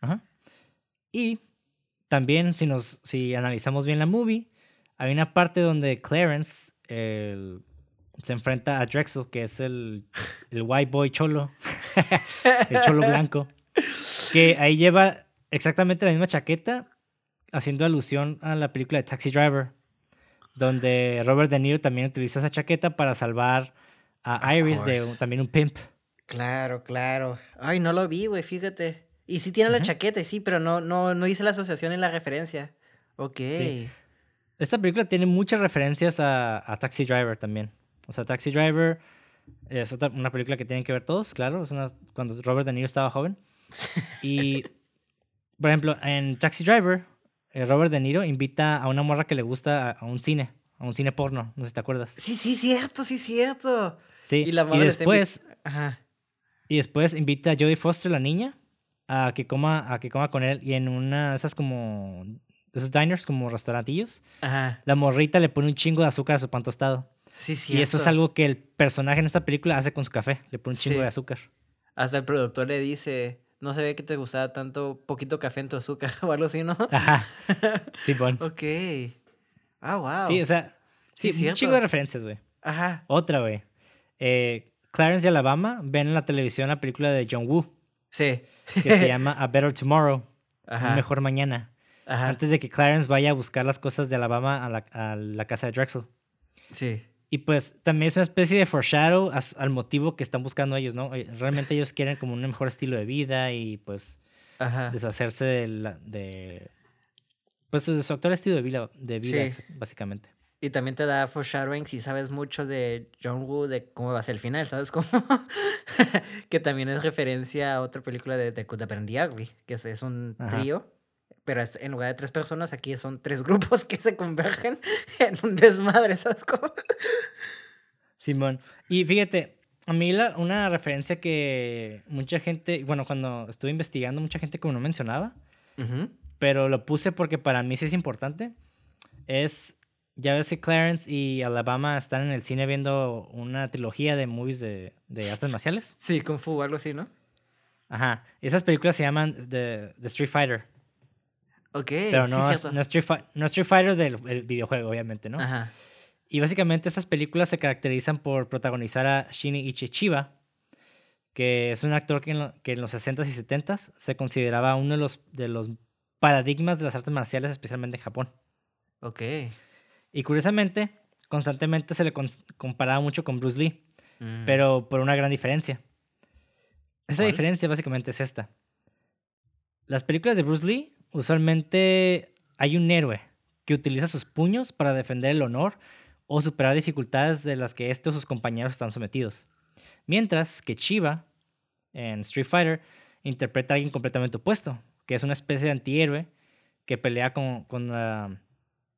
Ajá. Y también, si, nos, si analizamos bien la movie, hay una parte donde Clarence el- se enfrenta a Drexel, que es el, el white boy cholo, el cholo blanco, que ahí lleva exactamente la misma chaqueta, haciendo alusión a la película de Taxi Driver, donde Robert De Niro también utiliza esa chaqueta para salvar a Iris de un- también un pimp. Claro, claro. Ay, no lo vi, güey, fíjate. Y sí tiene la chaqueta, sí, pero no, no, no hice la asociación en la referencia. Ok. Esta película tiene muchas referencias a, a Taxi Driver también. O sea, Taxi Driver es otra, una película que tienen que ver todos, claro. Es una, cuando Robert De Niro estaba joven. Y, por ejemplo, en Taxi Driver, eh, Robert De Niro invita a una morra que le gusta a, a un cine, a un cine porno, no sé si te acuerdas. Sí, sí, cierto, sí, cierto. Sí, Y la y después, Ajá. y después invita a Jodie Foster, la niña, a que coma, a que coma con él y en una de esas como, esos diners como restaurantillos, Ajá. la morrita le pone un chingo de azúcar a su pan tostado. Sí, Y cierto. eso es algo que el personaje en esta película hace con su café, le pone un chingo Sí. de azúcar. Hasta el productor le dice, no se ve que te gustaba tanto poquito café en tu azúcar o algo así, ¿no? Ajá. Sí, bon. ok. Ah, wow. Sí, o sea, Sí, sí, un chingo de referencias, güey. Ajá. Otra, güey. Eh, Clarence y Alabama ven en la televisión la película de John Woo, Sí. que se llama A Better Tomorrow, Ajá. Un Mejor Mañana, Ajá. antes de que Clarence vaya a buscar las cosas de Alabama a la, a la casa de Drexel. Sí. Y pues también es una especie de foreshadow as- al motivo que están buscando ellos, ¿no? Eh, Realmente ellos quieren como un mejor estilo de vida y pues Ajá. deshacerse de, la- de pues de su actual estilo de vida, de vida Sí. básicamente. Y también te da foreshadowing si sabes mucho de John Woo, de cómo va a ser el final, ¿sabes cómo? que también es referencia a otra película de the Ugly, que es, es un Ajá. trío, pero en lugar de tres personas, aquí son tres grupos que se convergen en un desmadre, ¿sabes cómo? Simón. Y fíjate, a mí la- una referencia que mucha gente, bueno, cuando estuve investigando, mucha gente como no mencionaba, pero lo puse porque para mí sí es importante, es, ya ves que Clarence y Alabama están en el cine viendo una trilogía de movies de, de artes marciales. Sí, Kung Fu o algo así, ¿no? Ajá. Esas películas se llaman The, The Street Fighter, Ok, pero sí, no, es- cierto. no, Street no Street Fighter del el videojuego, obviamente, ¿no? Ajá. Y básicamente estas películas se caracterizan por protagonizar a Shinichi Chiba, que es un actor que en, lo- que en los 60s y 70s se consideraba uno de los, de los paradigmas de las artes marciales, especialmente en Japón. Ok. Y curiosamente, constantemente se le con- comparaba mucho con Bruce Lee, Mm. pero por una gran diferencia. Esta ¿Cuál? diferencia básicamente es esta. Las películas de Bruce Lee, usualmente hay un héroe que utiliza sus puños para defender el honor o superar dificultades de las que este o sus compañeros están sometidos. Mientras que Chiba, en Street Fighter, interpreta a alguien completamente opuesto, que es una especie de antihéroe que pelea con, con la-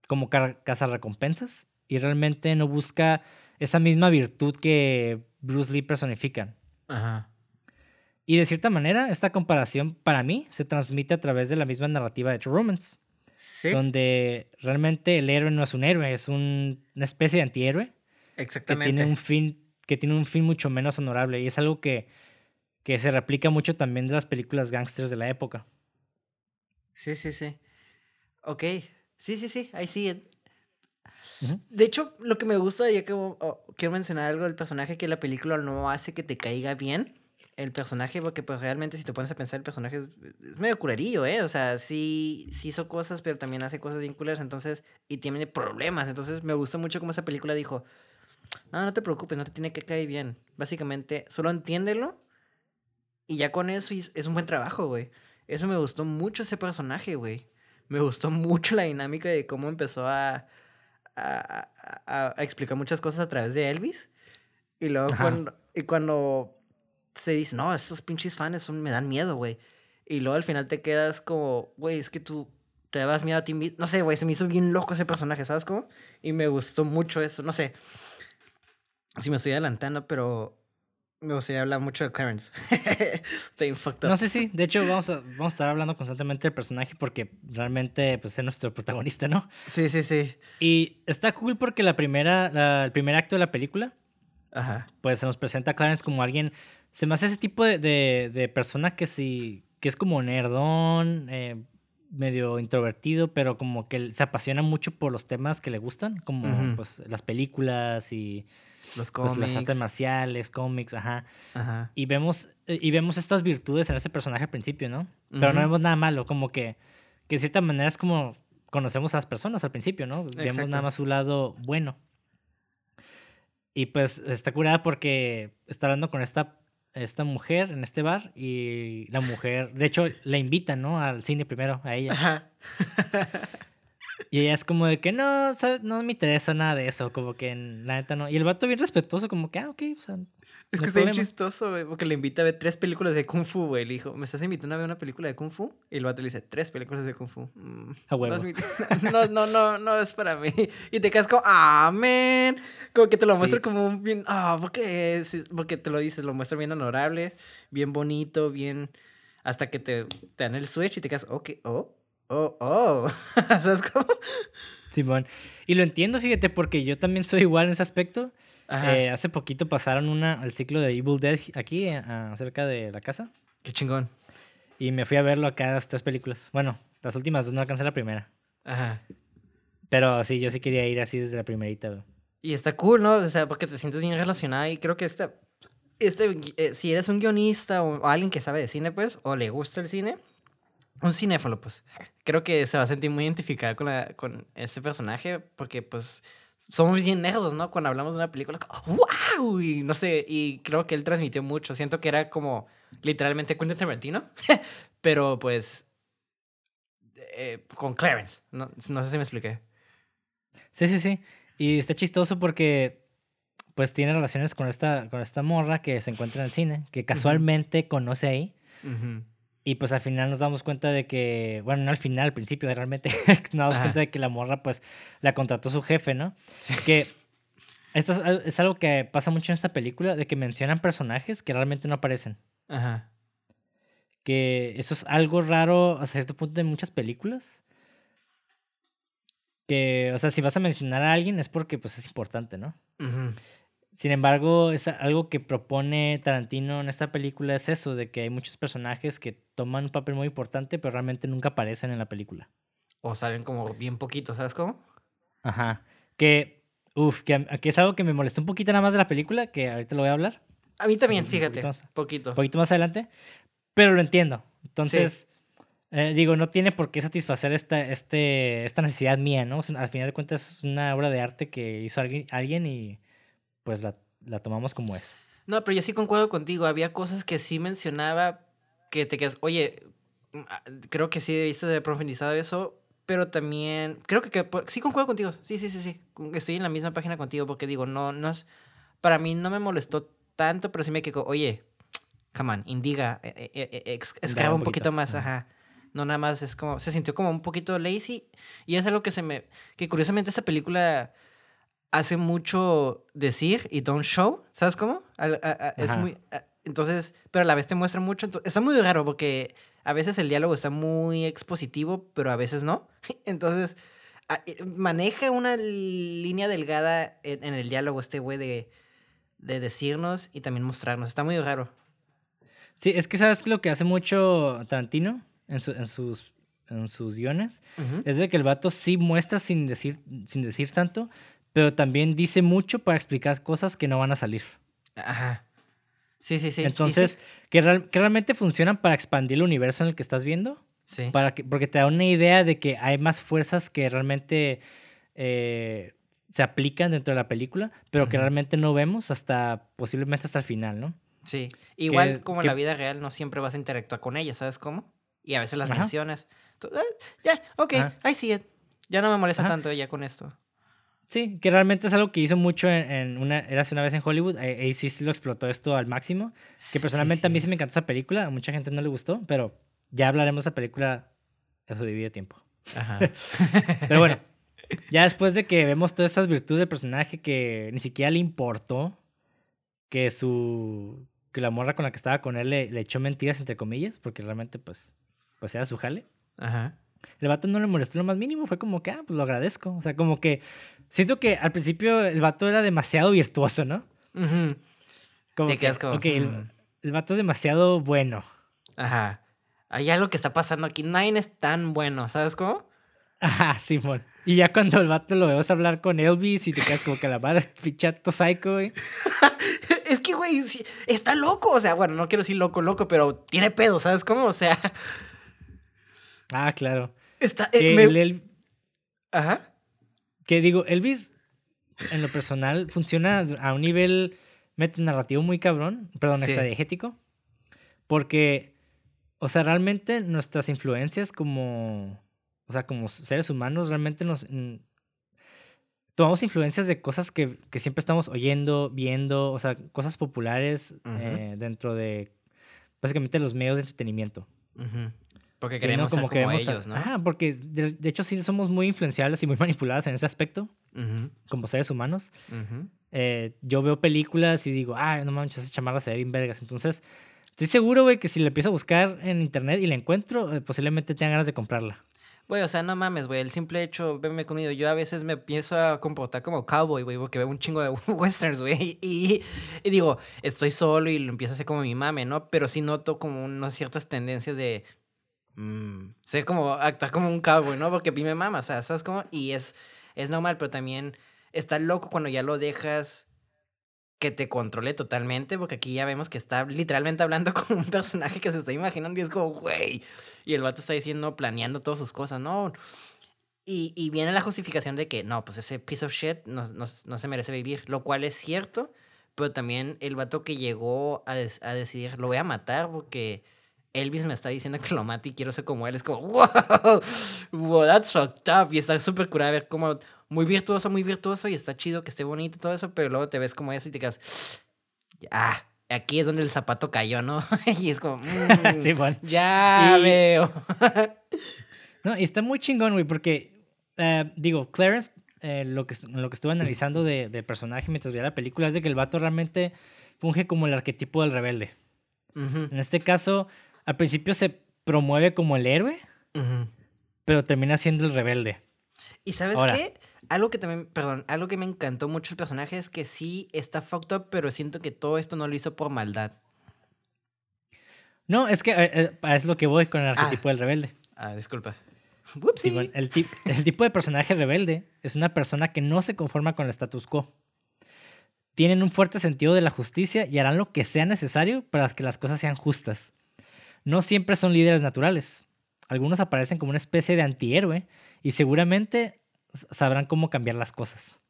como cazarrecompensas y realmente no busca esa misma virtud que Bruce Lee personifica. Ajá. Y de cierta manera, esta comparación para mí se transmite a través de la misma narrativa de True Romance, Sí, donde realmente el héroe no es un héroe, es un- una especie de antihéroe que exactamente. tiene un fin que tiene un fin mucho menos honorable y es algo que, que se replica mucho también de las películas gangsters de la época. Sí, sí, sí. Ok. Sí, sí, sí. Ahí sí. De hecho, lo que me gusta, ya que oh, quiero mencionar algo del personaje, que la película no hace que te caiga bien el personaje, porque pues realmente si te pones a pensar, el personaje es, es medio culerillo, ¿eh? O sea, sí, sí hizo cosas, pero también hace cosas bien culeras, entonces, y tiene problemas. Entonces, me gustó mucho cómo esa película dijo, no, no te preocupes, no te tiene que caer bien. Básicamente, solo entiéndelo y ya con eso es un buen trabajo, güey. Eso me gustó mucho ese personaje, güey. Me gustó mucho la dinámica de cómo empezó a, a, a- a explicar muchas cosas a través de Elvis. Y luego cuando, y cuando se dice, no, esos pinches fans son, me dan miedo, güey. Y luego al final te quedas como, güey, es que tú te dabas miedo a ti mismo. No sé, güey, se me hizo bien loco ese personaje, ¿sabes cómo? Y me gustó mucho eso. No sé si me estoy adelantando, pero me gustaría hablar mucho de Clarence. estoy fucked up. No sé si, de hecho vamos a, vamos a estar hablando constantemente del personaje porque realmente pues, es nuestro protagonista, ¿no? Sí, sí, sí. Y está cool porque la primera, la- el primer acto de la película Ajá. pues se nos presenta a Clarence como alguien, se me hace ese tipo de, de, de persona que sí, que es como nerdón, eh, medio introvertido, pero como que se apasiona mucho por los temas que le gustan, como pues las películas y Los pues, cómics. las artes marciales, cómics, ajá. Ajá. Y vemos, eh, y vemos estas virtudes en ese personaje al principio, ¿no? Pero no vemos nada malo, como que, que de cierta manera es como conocemos a las personas al principio, ¿no? Vemos nada más su lado bueno. Y pues está curada porque está hablando con esta, esta mujer en este bar y la mujer, de hecho, la invita, ¿no? Al cine primero, a ella. Ajá. Y ella es como de que no, ¿sabes? no me interesa nada de eso, como que en- la neta no. Y el vato bien respetuoso, como que, ah, ok, o sea, Es no que está bien chistoso, güey, porque le invita a ver tres películas de Kung Fu, güey. Le dijo, ¿me estás invitando a ver una película de Kung Fu? Y el vato le dice, tres películas de Kung Fu. Mm, A no, huevo. mi- no, no, no, no es para mí. Y te quedas como, ah, man. Como que te lo muestra Sí. como un bien, ah, porque, sí, porque te lo dices, lo muestra bien honorable, bien bonito, bien. Hasta que te, te dan el switch y te quedas, ok, oh, oh, oh. ¿Sabes cómo? Simón. Y lo entiendo, fíjate, porque yo también soy igual en ese aspecto. Eh, hace poquito pasaron una, el ciclo de Evil Dead aquí, eh, ah, cerca de la casa. Qué chingón. Y me fui a verlo acá las tres películas. Bueno, las últimas dos no alcancé la primera. Ajá. Pero sí, yo sí quería ir así desde la primerita, güey. Y está cool, ¿no? O sea, porque te sientes bien relacionada y creo que esta, este, eh, si eres un guionista o alguien que sabe de cine, pues, o le gusta el cine, un cinéfalo, pues, creo que se va a sentir muy identificada con, la, con este personaje porque, pues, somos bien nerdos, ¿no? Cuando hablamos de una película, ¡wow! Y no sé, y creo que él transmitió mucho. Siento que era como literalmente Quentin Tarantino, pero pues eh, con Clarence. No, no sé si me expliqué. Sí, sí, sí. Y está chistoso porque pues tiene relaciones con esta, con esta morra que se encuentra en el cine, que casualmente conoce ahí. Ujú. Y pues al final nos damos cuenta de que, bueno, no al final, al principio realmente, nos damos Ajá. cuenta de que la morra pues la contrató su jefe, ¿no? Sí. Que esto es, al- es algo que pasa mucho en esta película, de que mencionan personajes que realmente no aparecen. Ajá. Que eso es algo raro a cierto punto en muchas películas. Que, o sea, si vas a mencionar a alguien es porque pues es importante, ¿no? Ujú. Sin embargo, es algo que propone Tarantino en esta película es eso, de que hay muchos personajes que toman un papel muy importante, pero realmente nunca aparecen en la película. O salen como bien poquitos, ¿sabes cómo? Ajá. Que, uff, que, que es algo que me molestó un poquito nada más de la película, que ahorita lo voy a hablar, A mí también, Un fíjate. poquito más. Poquito. un poquito más adelante, pero lo entiendo. Entonces, eh, digo, no tiene por qué satisfacer esta, este, esta necesidad mía, ¿no? O sea, al final de cuentas es una obra de arte que hizo alguien, alguien y pues la, la tomamos como es. No, pero yo sí concuerdo contigo. Había cosas que sí mencionaba que te quedas, oye, mm, ah, creo que sí debiste de profundizado eso, pero también, creo que, que po- sí concuerdo contigo. Sí, sí, sí, sí. Estoy en la misma página contigo porque digo, no, no es, para mí no me molestó tanto, pero sí me quedó, oye, come on, indiga, eh, ex- un un poquito más, Ajá. No nada más, es como, se sintió como un poquito lazy y es algo que se me, que curiosamente esta película hace mucho decir y don't show, ¿sabes cómo? Al- a- a- es muy, a- entonces, pero a la vez te muestra mucho, está muy raro porque a veces el diálogo está muy expositivo, pero a veces no. Entonces, eh, maneja una línea delgada en, en el diálogo este güey de, de decirnos y también mostrarnos. Está muy raro. Sí, es que sabes lo que hace mucho Tarantino en, su- en sus, en sus guiones. Es de que el vato sí muestra sin decir, sin decir tanto, pero también dice mucho para explicar cosas que no van a salir. Ajá. Sí, sí, sí. y sí- Entonces, que, real- que realmente funcionan para expandir el universo en el que estás viendo, sí. para que, porque te da una idea de que hay más fuerzas que realmente eh, se aplican dentro de la película, pero que realmente no vemos hasta posiblemente hasta el final, ¿no? Sí, igual que- como en la vida real no siempre vas a interactuar con ella, ¿sabes cómo? Y a veces las Ajá. mencionas. "Ah, ya, ok, Ajá. I see it. Ya no me molesta Ajá. tanto ella con esto. Sí, que realmente es algo que hizo mucho en, en una, era una vez en Hollywood, eh, ahí sí sí lo explotó esto al máximo, que personalmente a mí sí me encantó esa película, a mucha gente no le gustó, pero ya hablaremos de esa película a su debido tiempo. Ajá. Pero bueno, ya después de que vemos todas estas virtudes del personaje que ni siquiera le importó que su que la morra con la que estaba con él le, le echó mentiras entre comillas, porque realmente pues pues era su jale. Ajá. El vato no le molestó lo más mínimo, fue como que, ah, pues lo agradezco. O sea, como que siento que al principio el vato era demasiado virtuoso, ¿no? Como Te que, quedas como, ok, el, "Hmm". el vato es demasiado bueno. Ajá. Hay algo que está pasando aquí. Nadie es tan bueno, ¿sabes cómo? Ajá, Simón. Y ya cuando el vato lo vemos hablar con Elvis y te quedas como que la madre es pichato psycho, güey. es que, güey, está loco. O sea, bueno, no quiero decir loco, loco, pero tiene pedo, ¿sabes cómo? O sea, Ah, claro. está. eh, Que, me- el- el- Ajá. que digo, Elvis, en lo personal, funciona a un nivel metanarrativo muy cabrón, perdón, Sí. porque, o sea, realmente nuestras influencias como, o sea, como seres humanos, realmente nos... mm, tomamos influencias de cosas que, que siempre estamos oyendo, viendo, o sea, cosas populares eh, dentro de básicamente los medios de entretenimiento. Ujú. Porque queremos ser como queremos ser- ellos, ¿no? Ajá, porque de, de hecho sí somos muy influenciables y muy manipuladas en ese aspecto, como seres humanos. Eh, yo veo películas y digo, ay, no manches, esa chamarra se ve bien vergas. Entonces, estoy seguro, güey, que si la empiezo a buscar en internet y la encuentro, eh, posiblemente tenga ganas de comprarla. Güey, o sea, no mames, güey. El simple hecho, venme conmigo. Yo a veces me empiezo a comportar como cowboy, güey, porque veo un chingo de westerns, güey. Y, y digo, estoy solo y lo empiezo a hacer como mi mame, ¿no? Pero sí noto como unas ciertas tendencias de. Mm, ser como. actuar como un cowboy, ¿no? Porque a mí me mama, o sea, ¿sabes cómo? Y es, es normal, pero también está loco cuando ya lo dejas que te controle totalmente, porque aquí ya vemos que está literalmente hablando con un personaje que se está imaginando y es como, güey. Y el vato está diciendo, planeando todas sus cosas, ¿no? Y, y viene la justificación de que, no, pues ese piece of shit no, no, no se merece vivir, lo cual es cierto, pero también el vato que llegó a, des- a decidir, lo voy a matar porque Elvis me está diciendo que lo mate y quiero ser como él, es como, wow, wow, that's fucked up. Y está súper curado ver como muy virtuoso, muy virtuoso y está chido que esté bonito y todo eso, pero luego te ves como eso y te quedas, ah, aquí es donde el zapato cayó, ¿no? y es como, mm, Sí, bueno. ya Y- veo. No, y está muy chingón, güey, porque, eh, digo, Clarence, eh, lo, que, lo que estuve analizando de- del personaje mientras veía la película es de que el vato realmente funge como el arquetipo del rebelde. En este caso, al principio se promueve como el héroe, pero termina siendo el rebelde. ¿Y sabes Ahora. qué? Algo que también, perdón, algo que me encantó mucho el personaje es que sí está fucked up, pero siento que todo esto no lo hizo por maldad. No, es que eh, eh, es lo que voy con el arquetipo del rebelde. Ah, disculpa. Sí, bueno, el, tip- el tipo de personaje rebelde es una persona que no se conforma con el status quo. Tienen un fuerte sentido de la justicia y harán lo que sea necesario para que las cosas sean justas. No siempre son líderes naturales. Algunos aparecen como una especie de antihéroe y seguramente sabrán cómo cambiar las cosas.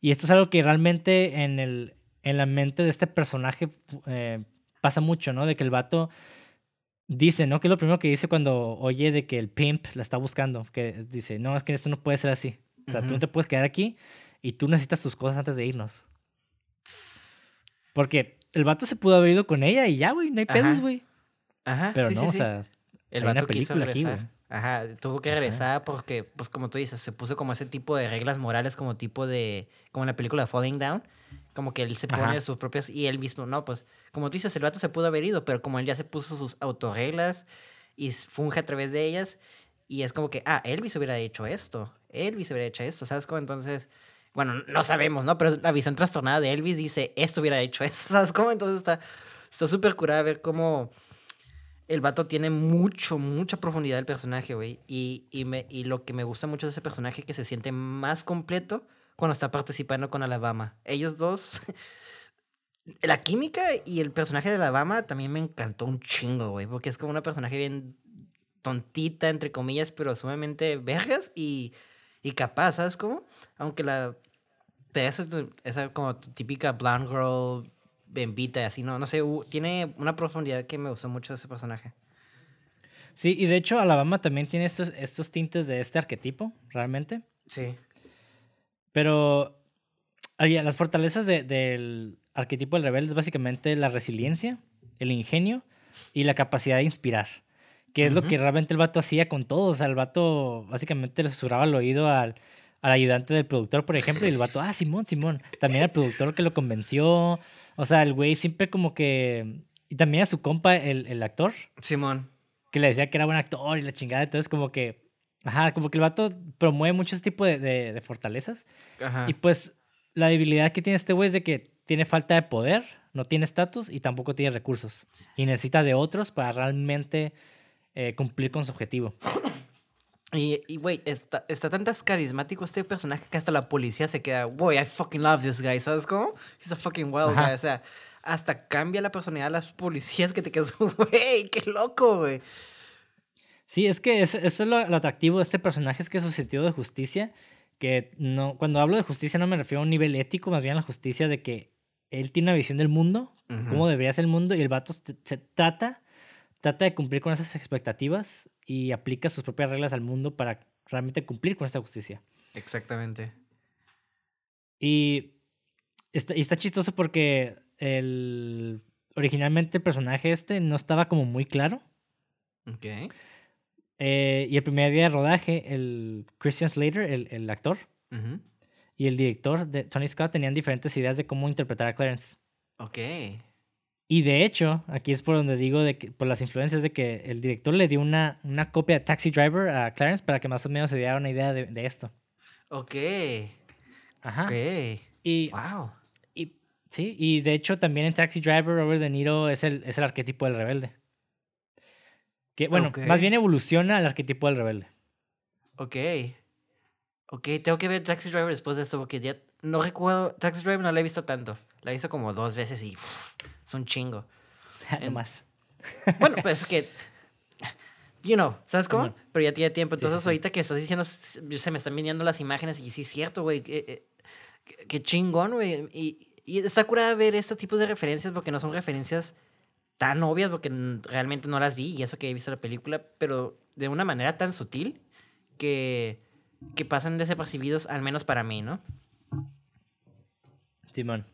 Y esto es algo que realmente en, el, en la mente de este personaje eh, pasa mucho, ¿no? De que el vato dice, ¿no? Que es lo primero que dice cuando oye de que el pimp la está buscando. Que dice, no, es que esto no puede ser así. O sea, tú no te puedes quedar aquí y tú necesitas tus cosas antes de irnos. Porque el vato se pudo haber ido con ella y ya, güey, no hay pedos, güey. Ajá, Pero sí, no, sí, o sea, El hay una vato quiso película aquí, regresar. güey. Ajá, tuvo que Ajá. regresar porque, pues como tú dices, se puso como ese tipo de reglas morales, como tipo de, como en la película Falling Down, como que él se pone Ajá. sus propias, y él mismo, no, pues, como tú dices, el vato se pudo haber ido, pero como él ya se puso sus autorreglas y funge a través de ellas, y es como que, ah, Elvis hubiera hecho esto, Elvis hubiera hecho esto, ¿sabes cómo? Entonces, bueno, no sabemos, ¿no? Pero la visión trastornada de Elvis dice, esto hubiera hecho esto, ¿sabes cómo? Entonces está está súper curada ver cómo el vato tiene mucho, mucha profundidad el personaje, güey. Y, y, me, y lo que me gusta mucho de ese personaje es que se siente más completo cuando está participando con Alabama. Ellos dos, la química y el personaje de Alabama también me encantó un chingo, güey. Porque es como una personaje bien tontita, entre comillas, pero sumamente vergas y, y capaz, ¿sabes cómo? Aunque la... Haces tu- esa como típica blonde girl bembita y así, no, no sé, tiene una profundidad que me gustó mucho de ese personaje. Sí, y de hecho Alabama también tiene estos, estos tintes de este arquetipo, realmente. Sí. Pero oye, las fortalezas de- del arquetipo del rebelde es básicamente la resiliencia, el ingenio y la capacidad de inspirar. Que es lo que realmente el vato hacía con todo. O sea, el vato básicamente le susurraba al oído al, al ayudante del productor, por ejemplo, y el vato, ah, Simón, Simón. También al productor que lo convenció. O sea, el güey siempre como que... Y también a su compa, el, el actor, Simón. que le decía que era buen actor y la chingada. Entonces como que... Ajá, como que el vato promueve mucho ese tipo de- de- de fortalezas. Ajá. Y pues la debilidad que tiene este güey es de que tiene falta de poder, no tiene estatus y tampoco tiene recursos. Y necesita de otros para realmente eh, cumplir con su objetivo. Y, güey, está, está tan carismático este personaje que hasta la policía se queda, güey, I fucking love this guy, ¿sabes cómo? He's a fucking wild Ajá. guy. O sea, hasta cambia la personalidad de las policías que te quedas, güey, qué loco, güey. Sí, es que es- eso es lo, lo atractivo de este personaje, es que su sentido de justicia, que no, cuando hablo de justicia no me refiero a un nivel ético, más bien a la justicia de que él tiene una visión del mundo, cómo debería ser el mundo, y el vato se, se trata, trata de cumplir con esas expectativas y aplica sus propias reglas al mundo para realmente cumplir con esta justicia. Exactamente. Y está, y está chistoso porque el, originalmente el personaje este no estaba como muy claro. Ok. Eh, y el primer día de rodaje, el Christian Slater, el, el actor, y el director de Tony Scott tenían diferentes ideas de cómo interpretar a Clarence. Ok. Y de hecho, aquí es por donde digo de que, por las influencias de que el director le dio una, una copia de Taxi Driver a Clarence para que más o menos se diera una idea de, de esto. Ok. Ajá. Ok. Y, Wow. y- sí, y de hecho también en Taxi Driver Robert De Niro es el, es el arquetipo del rebelde. Que, bueno, más bien evoluciona al arquetipo del rebelde. Ok. Ok, tengo que ver Taxi Driver después de esto porque ya no recuerdo. Taxi Driver no la he visto tanto. La he visto como dos veces y es un chingo. No más. Bueno, pues es que. You know, ¿sabes cómo? Pero ya tiene tiempo. Sí, sí, Entonces, sí. ahorita que estás diciendo, se me están viniendo las imágenes y sí es cierto, güey. Qué, eh, qué- chingón, güey. Y, y está curada ver estos tipos de referencias porque no son referencias tan obvias porque realmente no las vi y eso que he visto la película, pero de una manera tan sutil que, que pasan desapercibidos, al menos para mí, ¿no? Simón.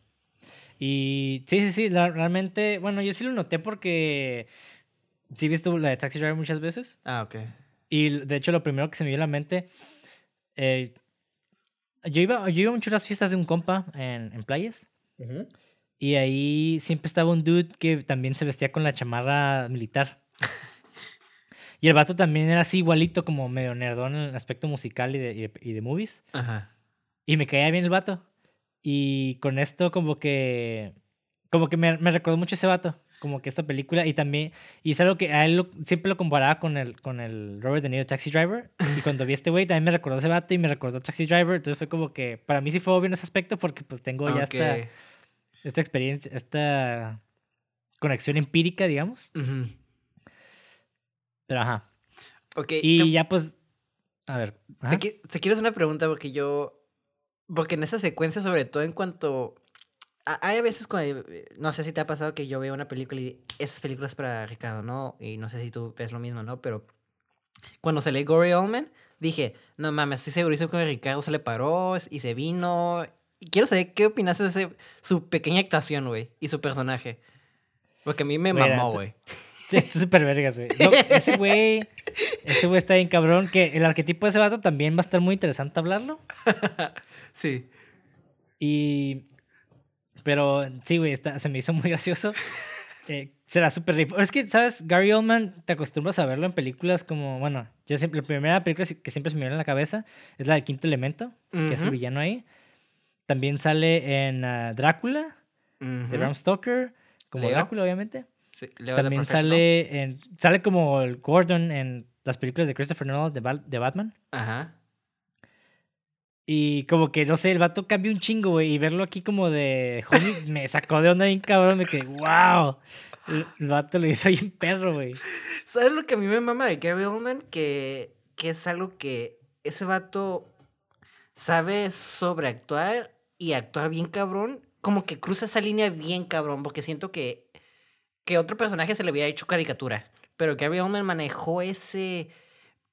Y sí, sí, sí, la- realmente, bueno, yo sí lo noté porque sí he visto la de Taxi Driver muchas veces. Ah, ok. Y de hecho, lo primero que se me dio a la mente, eh, yo, iba, yo iba mucho a las fiestas de un compa en, en playas. Y ahí siempre estaba un dude que también se vestía con la chamarra militar. y el vato también era así igualito, como medio nerdón en el aspecto musical y de, y de, y de movies. Ajá. Y me caía bien el vato. Y con esto como que... Como que me, me recordó mucho ese vato. Como que esta película. Y también... Y es algo que a él lo- siempre lo comparaba con el, con el Robert De Niro Taxi Driver. Y cuando vi a este güey también me recordó ese vato y me recordó Taxi Driver. Entonces fue como que... Para mí sí fue obvio en ese aspecto porque pues tengo ya esta, esta experiencia, esta conexión empírica, digamos. Ujú. Pero ajá. Ok. Y te- ya pues... A ver. Te, te quiero hacer una pregunta porque yo. Porque en esa secuencia, sobre todo en cuanto. Hay a veces cuando. eh, No sé si te ha pasado que yo veo una película y esas películas para Ricardo, ¿no? Y no sé si tú ves lo mismo, ¿no? Pero cuando se lee Gory Oldman, dije, no mames, estoy segurísimo que Ricardo se le paró y se vino. Y quiero saber qué opinaste de ese, su pequeña actuación, güey, y su personaje. Porque a mí me la mamó, güey. Sí, está súper vergas, güey. No, ese güey, ese güey está bien cabrón. Que el arquetipo de ese vato también va a estar muy interesante hablarlo. Sí. Y. Pero sí, güey, está- se me hizo muy gracioso. Eh, será súper rico. Es que, ¿sabes? Gary Oldman, te acostumbras a verlo en películas como. Bueno, yo siempre. La primera película que siempre se me viene en la cabeza es la del quinto elemento, que es el villano ahí. También sale en ah, Drácula, de Ujú. Bram Stoker, como Leo. Drácula, obviamente. Sí, También sale en, sale como el Gordon en las películas de Christopher Nolan de, Ba- de Batman. Ajá. Y como que, no sé, el vato cambia un chingo, güey. Y verlo aquí como de homie me sacó de onda bien cabrón. Me quedé, wow. El, el vato le ahí un perro, güey. ¿Sabes lo que a mí me mama de Gary Oldman? Que, que es algo que ese vato sabe sobreactuar y actuar bien cabrón. Como que cruza esa línea bien cabrón. Porque siento que, que otro personaje se le hubiera hecho caricatura. Pero Gary Oldman manejó ese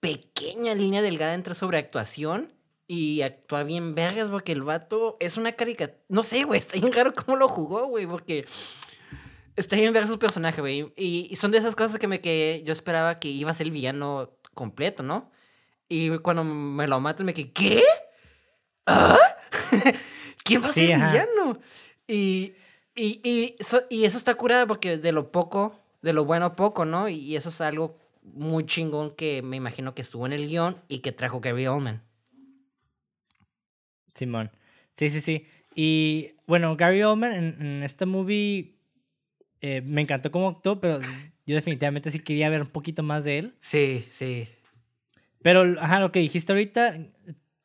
pequeña línea delgada entre sobreactuación y actuar bien vergas. Porque el vato es una caricatura. No sé, güey. Está bien raro cómo lo jugó, güey. Porque Está bien ver su personaje, güey. Y, y son de esas cosas que me que yo esperaba que iba a ser el villano completo, ¿no? Y cuando me lo matan me quedé, ¿qué? ¿Ah? ¿Quién va a Sí, ser el villano? Y, y, y, eso, y eso está curado porque de lo poco, de lo bueno poco, ¿no? Y eso es algo muy chingón que me imagino que estuvo en el guion y que trajo Gary Oldman. Simón. Sí, sí, sí. Y bueno, Gary Oldman en, en esta movie eh, me encantó cómo actuó, pero yo definitivamente sí quería ver un poquito más de él. Sí, sí. Pero, ajá, lo que dijiste ahorita,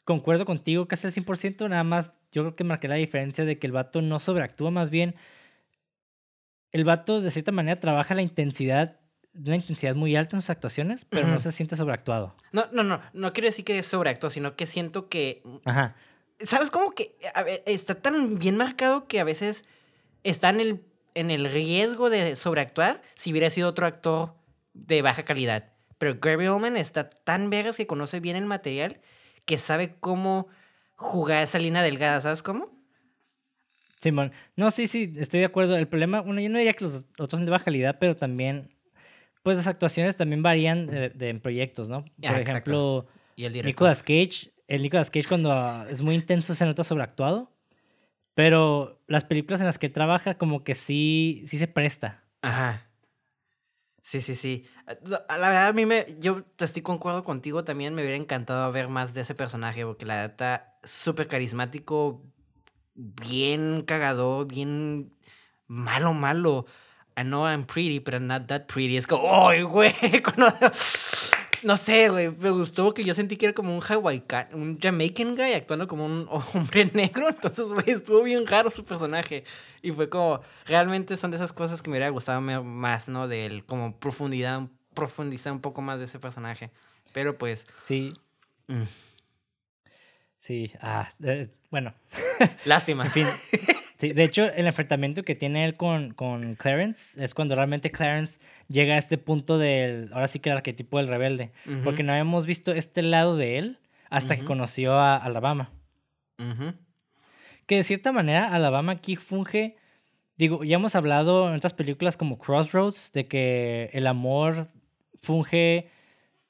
concuerdo contigo casi al 100%, nada más yo creo que marqué la diferencia de que el vato no sobreactúa, más bien el vato de cierta manera trabaja la intensidad, una intensidad muy alta en sus actuaciones, pero no se siente sobreactuado. No, no, no. No quiero decir que sobreactúa, sino que siento que Ajá, ¿Sabes cómo que está tan bien marcado que a veces está en el, en el riesgo de sobreactuar si hubiera sido otro actor de baja calidad? Pero Gary Oldman está tan veras que conoce bien el material que sabe cómo jugar esa línea delgada, ¿sabes cómo? Simón. No, sí, sí, estoy de acuerdo. El problema, bueno, yo no diría que los otros son de baja calidad, pero también, pues las actuaciones también varían de, de- en proyectos, ¿no? Por Ah, exacto. ejemplo, Y el. Nicolas Cage, el Nicolas Cage cuando es muy intenso se nota sobreactuado, pero las películas en las que trabaja como que sí, sí se presta. Ajá. Sí, sí, sí. Ah, La verdad, a mí me. Yo te estoy concuerdo contigo también. Me hubiera encantado ver más de ese personaje. Porque la verdad, súper carismático. Bien cagador. Bien malo, malo. I know I'm pretty, but I'm not that pretty. Es como, ¡ay, güey! Cuando- No sé, güey. Me gustó que yo sentí que era como un Hawaiian, un Jamaican guy actuando como un hombre negro. Entonces, güey, estuvo bien raro su personaje. Y fue como, realmente son de esas cosas que me hubiera gustado más, ¿no? De él, como profundidad, profundizar un poco más de ese personaje. Pero pues, Sí, mm, sí. Ah, eh, bueno, lástima. en fin. Sí, de hecho, el enfrentamiento que tiene él con, con Clarence es cuando realmente Clarence llega a este punto del, ahora sí que el arquetipo del rebelde. Porque no habíamos visto este lado de él hasta que conoció a Alabama. Que de cierta manera Alabama aquí funge, digo, ya hemos hablado en otras películas como Crossroads, de que el amor funge,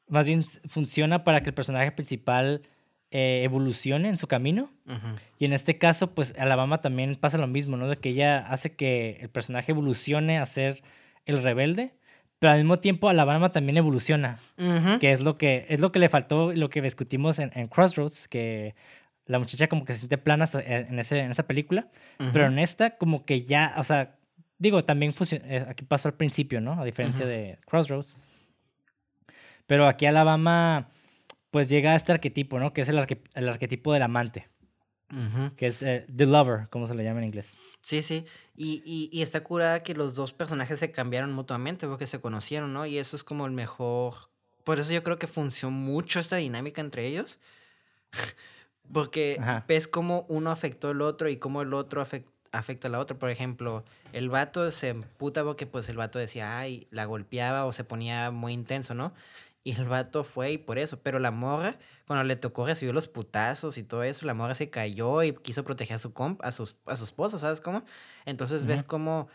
más bien funciona para que el personaje principal eh, evolucione en su camino. Y en este caso, pues Alabama también pasa lo mismo, ¿no? De que ella hace que el personaje evolucione a ser el rebelde, pero al mismo tiempo Alabama también evoluciona, que es lo que, es lo que le faltó, y lo que discutimos en, en Crossroads, que la muchacha como que se siente plana sa- en, ese, en esa película, pero en esta como que ya, o sea, digo, también eh, aquí pasó al principio, ¿no? A diferencia de Crossroads. Pero aquí Alabama, pues llega a este arquetipo, ¿no? Que es el, arque- el arquetipo del amante Ujú. que es eh, The Lover, como se le llama en inglés. Sí, sí. Y, y, y está curada que los dos personajes se cambiaron mutuamente porque se conocieron, ¿no? Y eso es como el mejor. Por eso yo creo que funcionó mucho esta dinámica entre ellos. porque Ajá. ves cómo uno afectó al otro y cómo el otro afec- afecta al otro. Por ejemplo, el vato se emputa porque pues el vato decía, ay, la golpeaba o se ponía muy intenso, ¿no? Y el vato fue y por eso. Pero la morra, cuando le tocó recibir los putazos y todo eso, la morra se cayó y quiso proteger a su comp, a, sus, a su esposo, ¿sabes cómo? Entonces ves Ujú. cómo,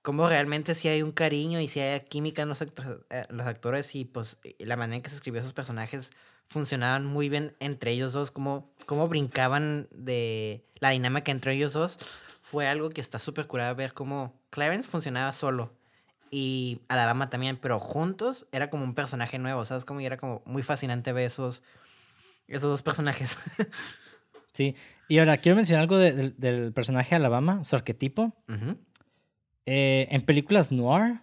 cómo realmente sí hay un cariño y sí hay química en los, acto- eh, los actores y pues la manera en que se escribió esos personajes funcionaban muy bien entre ellos dos, como cómo brincaban de la dinámica entre ellos dos. Fue algo que está súper curado ver cómo Clarence funcionaba solo y Alabama también, pero juntos era como un personaje nuevo, ¿sabes? Como y era como muy fascinante ver esos, esos dos personajes. Sí. Y ahora quiero mencionar algo de- del- del personaje Alabama, su arquetipo. Eh, en películas noir,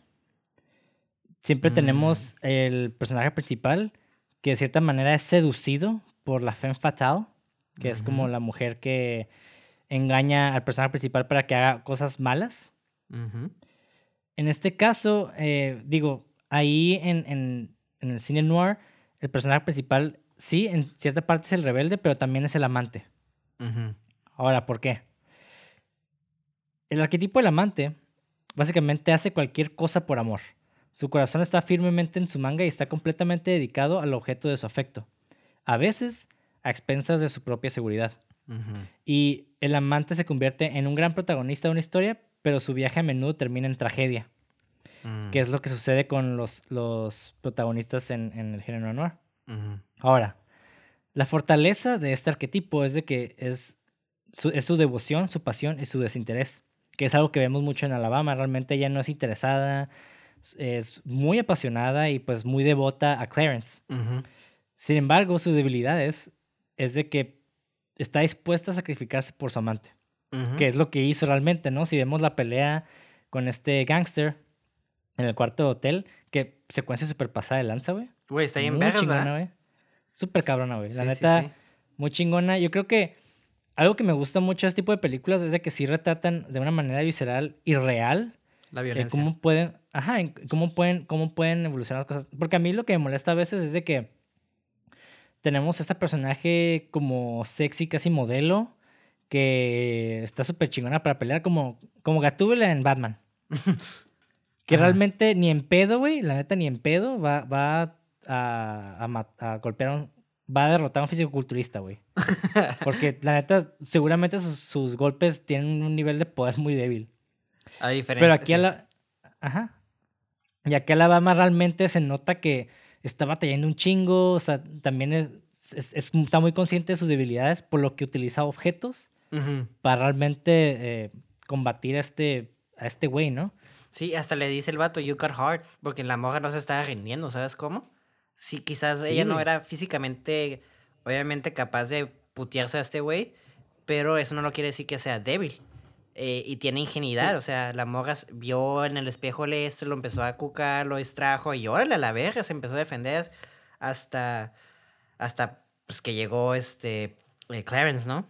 siempre Mm. tenemos el personaje principal que de cierta manera es seducido por la femme fatale, que es como la mujer que engaña al personaje principal para que haga cosas malas. Ujú. En este caso, eh, digo, ahí en, en- en el cine noir, el personaje principal sí, en cierta parte es el rebelde, pero también es el amante. Ahora, ¿por qué? El arquetipo del amante básicamente hace cualquier cosa por amor. Su corazón está firmemente en su manga y está completamente dedicado al objeto de su afecto, a veces a expensas de su propia seguridad. Y el amante se convierte en un gran protagonista de una historia, pero su viaje a menudo termina en tragedia, Mm. que es lo que sucede con los, los protagonistas en, en el género noir. Ahora, la fortaleza de este arquetipo es de que es su, es su devoción, su pasión y su desinterés, que es algo que vemos mucho en Alabama. Realmente ella no es interesada, es muy apasionada y pues muy devota a Clarence. Sin embargo, sus debilidades es de que está dispuesta a sacrificarse por su amante, Que es lo que hizo realmente, ¿no? Si vemos la pelea con este gángster en el cuarto de hotel, que secuencia súper pasada de lanza, güey. Güey, está vergas, chingona, ¿verdad? güey. Súper cabrona, güey. La Sí, sí, neta, sí. muy chingona. Yo creo que algo que me gusta mucho de este tipo de películas es de que sí retratan de una manera visceral y real La el violencia. cómo pueden, ajá, en cómo pueden, cómo pueden evolucionar las cosas. Porque a mí lo que me molesta a veces es de que tenemos este personaje como sexy, casi modelo, que está súper chingona para pelear, como, como Gatúbela en Batman. que Ajá. realmente ni en pedo, güey, la neta ni en pedo va, va a, a a golpear a un va a derrotar a un fisicoculturista, güey. Porque la neta, seguramente sus, sus golpes tienen un nivel de poder muy débil. A diferencia. Pero aquí sí. a la. Ajá. Y aquí Alabama realmente se nota que está batallando un chingo. O sea, también es, es- es- está muy consciente de sus debilidades, por lo que utiliza objetos Para realmente eh, combatir a este a este güey, ¿no? Sí, hasta le dice el vato, you got hard, porque la morra no se estaba rindiendo, ¿sabes cómo? Sí, quizás Sí, ella no era físicamente, obviamente, capaz de putearse a este güey, pero eso no lo quiere decir que sea débil. Eh, y tiene ingenuidad, Sí. o sea, la morra s- vio en el espejo el esto, lo empezó a cucar, lo distrajo, y órale, a la verga, se empezó a defender hasta, hasta pues, que llegó este eh, Clarence, ¿no?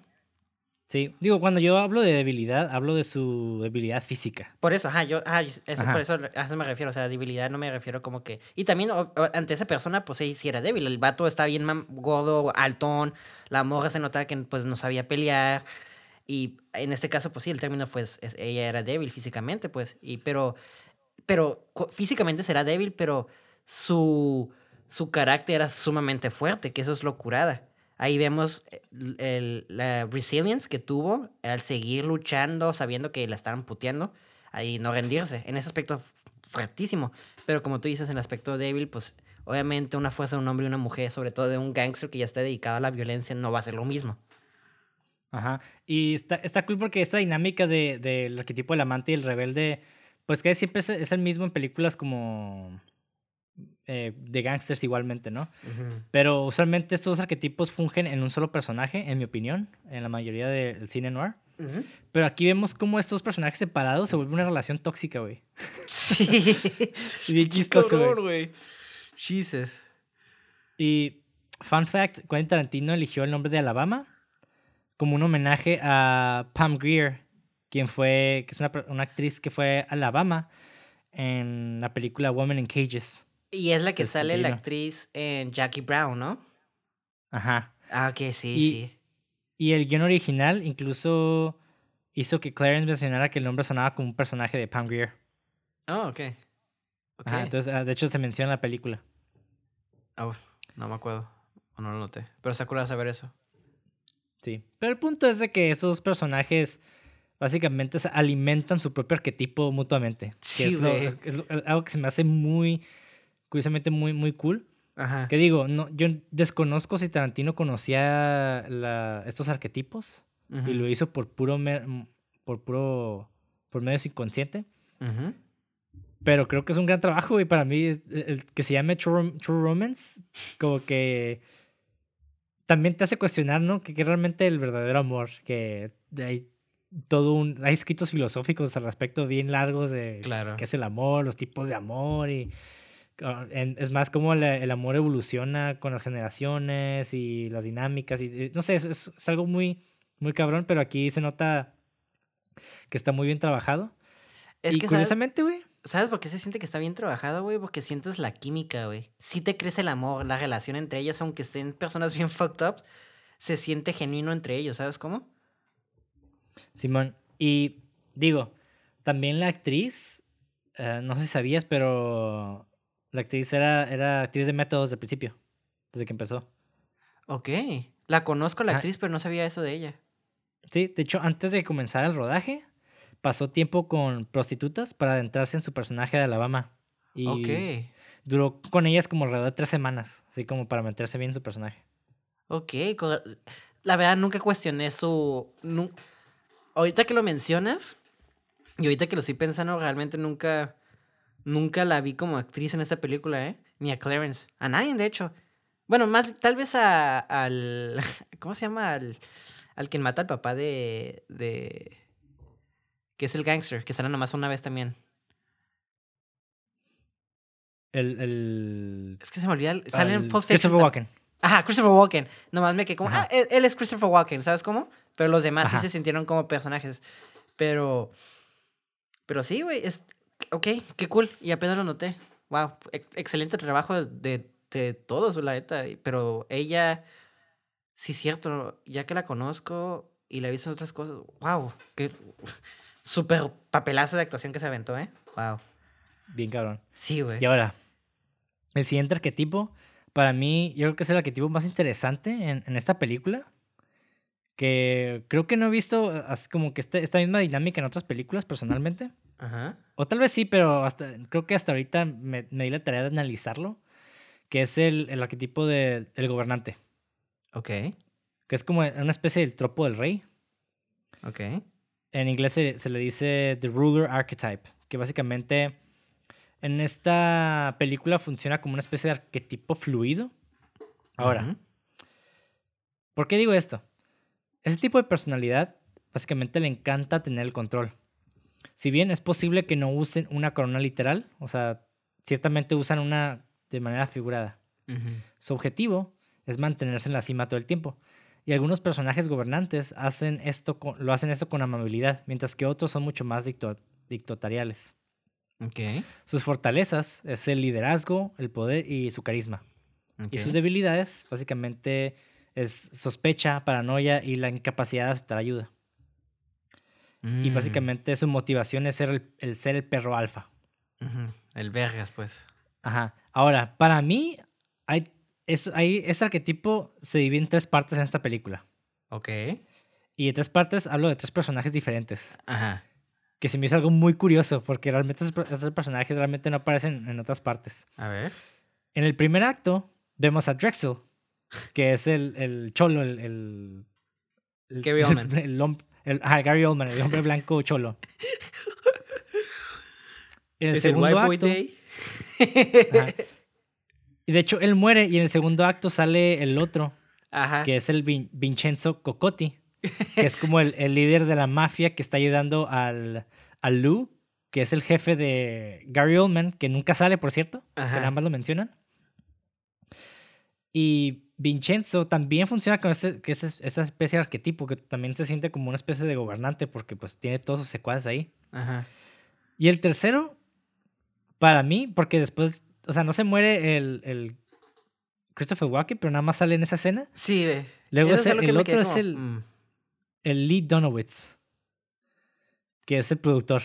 Sí, digo, cuando yo hablo de debilidad, hablo de su debilidad física. Por eso, ajá, yo, ajá, eso, Ajá. por eso a eso me refiero, o sea, debilidad no me refiero como que... Y también o- ante esa persona, pues sí, sí era débil, el vato está bien gordo, altón, la morra se notaba que pues no sabía pelear, y en este caso, pues sí, el término, pues, es- ella era débil físicamente, pues, y pero, pero físicamente será débil, pero su, su carácter era sumamente fuerte, que eso es lo curada. Ahí vemos eh, el- la resilience que tuvo al seguir luchando, sabiendo que la estaban puteando, ahí no rendirse. En ese aspecto fuertísimo. Pero como tú dices, en el aspecto débil, pues obviamente una fuerza de un hombre y una mujer, sobre todo de un gangster que ya está dedicado a la violencia, no va a ser lo mismo. Ajá. Y está, está cool porque esta dinámica de- del arquetipo del amante y el rebelde, pues que siempre es el mismo en películas como eh, de gangsters igualmente, ¿no? Pero usualmente estos arquetipos fungen en un solo personaje, en mi opinión, en la mayoría del cine noir. Pero aquí vemos cómo estos personajes separados se vuelve una relación tóxica, güey. Sí. Bien chistoso, güey. Jesus. Y fun fact, Quentin Tarantino eligió el nombre de Alabama como un homenaje a Pam Grier, quien fue, que es una, una actriz que fue Alabama en la película Woman in Cages. Y es la que sale la actriz en Jackie Brown, ¿no? Ajá. Ah, ok, sí, Y- sí. Y el guion original incluso hizo que Clarence mencionara que el nombre sonaba como un personaje de Pam Grier. Oh, ok. Ok. Ajá, entonces, ah, de hecho, se menciona en la película. Oh, no me acuerdo. O no lo noté. Pero está curioso saber eso. Sí. Pero el punto es de que esos personajes básicamente se alimentan su propio arquetipo mutuamente. que Sí, es, lo- es lo- algo que se me hace muy, curiosamente, muy, muy cool. Ajá. Que digo, no, yo desconozco si Tarantino conocía la- estos arquetipos y lo hizo por puro, mer- por puro, por medio inconsciente. Ujú. Pero creo que es un gran trabajo y para mí el, el que se llame True, True Romance, como que también te hace cuestionar, ¿no? Que, que realmente el verdadero amor, que hay todo un, hay escritos filosóficos al respecto bien largos de Claro. qué es el amor, los tipos de amor y es más como el, amor evoluciona con las generaciones y las dinámicas y, no sé, es, es- es algo muy, muy cabrón, pero aquí se nota que está muy bien trabajado. Es y que, curiosamente, güey, ¿Sabes por qué se siente que está bien trabajado, güey? Porque sientes la química, güey. Sí te crece el amor, la relación entre ellos, aunque estén personas bien fucked up, se siente genuino entre ellos, ¿sabes cómo? Simón, y digo, también la actriz, eh, no sé si sabías, pero la actriz era, era actriz de métodos del principio, desde que empezó. Ok. La conozco la Ajá. actriz, pero no sabía eso de ella. Sí, de hecho, antes de comenzar el rodaje, pasó tiempo con prostitutas para adentrarse en su personaje de Alabama. Y Ok. duró con ellas como alrededor de tres semanas, así como para meterse bien en su personaje. Ok. La verdad, nunca cuestioné su... nu- Ahorita que lo mencionas, y ahorita que lo estoy pensando, realmente nunca... Nunca la vi como actriz en esta película, ¿eh? Ni a Clarence. A nadie, de hecho. Bueno, más tal vez a, al... ¿Cómo se llama? Al, al que mata al papá de... de... Que es el gangster, que sale nomás una vez también. El, el, Es que se me olvida. el- Sale en al Pulp Fiction Christopher Walken. Ajá, Christopher Walken. Nomás me quedé como, Ajá. ah, él, él es Christopher Walken, ¿sabes cómo? Pero los demás Ajá. sí se sintieron como personajes. Pero, pero sí, güey, es, ok, qué cool. Y apenas lo noté. Wow, ex- excelente trabajo de, de todos, la neta. Pero ella, sí, cierto, ya que la conozco y la he visto en otras cosas, wow, qué súper papelazo de actuación que se aventó, ¿eh? Wow. Bien cabrón. Sí, güey. Y ahora, el siguiente arquetipo para mí, yo creo que es el arquetipo más interesante en, en esta película. Que creo que no he visto así como que este- esta misma dinámica en otras películas personalmente. Ajá. O tal vez sí, pero hasta, creo que hasta ahorita me, me di la tarea de analizarlo. Que es el, el arquetipo del el gobernante. Ok. Que es como una especie del tropo del rey. Ok. En inglés se, se le dice The Ruler Archetype, que básicamente en esta película funciona como una especie de arquetipo fluido. Ahora. ¿por qué digo esto? Ese tipo de personalidad básicamente le encanta tener el control. Si bien es posible que no usen una corona literal, o sea, ciertamente usan una de manera figurada. Su objetivo es mantenerse en la cima todo el tiempo. Y algunos personajes gobernantes hacen esto con- lo hacen esto con amabilidad, mientras que otros son mucho más dicto- dictatoriales. Ok. Sus fortalezas es el liderazgo, el poder y su carisma. ok. Y sus debilidades básicamente es sospecha, paranoia y la incapacidad de aceptar ayuda. Y Mm. básicamente su motivación es ser el, el ser el perro alfa. El vergas, pues. Ajá. Ahora, para mí, hay, es, hay, ese arquetipo se divide en tres partes en esta película. Ok. Y de tres partes hablo de tres personajes diferentes. Ajá. Que se me hizo algo muy curioso, porque realmente esos, per- esos personajes realmente no aparecen en otras partes. A ver. En el primer acto, vemos a Drexel, que es el, el cholo, el. el, el- Gary el-. El, el- Gary Oldman, el hombre blanco cholo. En el ¿Es el segundo Boy acto. Day? ajá. Y de hecho, él muere, y en el segundo acto sale el otro, Ajá. que es el Vin- Vincenzo Cocotti, que es como el, el líder de la mafia que está ayudando al, al Lou, que es el jefe de Gary Oldman, que nunca sale, por cierto, que Ajá. nada más lo mencionan. Y Vincenzo también funciona con ese, que esa especie de arquetipo, que también se siente como una especie de gobernante, porque pues tiene todos sus secuaces ahí. Ajá. Y el tercero, para mí, porque después, o sea, no se muere el, el Christopher Walken, pero nada más sale en esa escena. Sí, güey. Luego es el, que el otro es el, mm. el Lee Donowitz, que es el productor.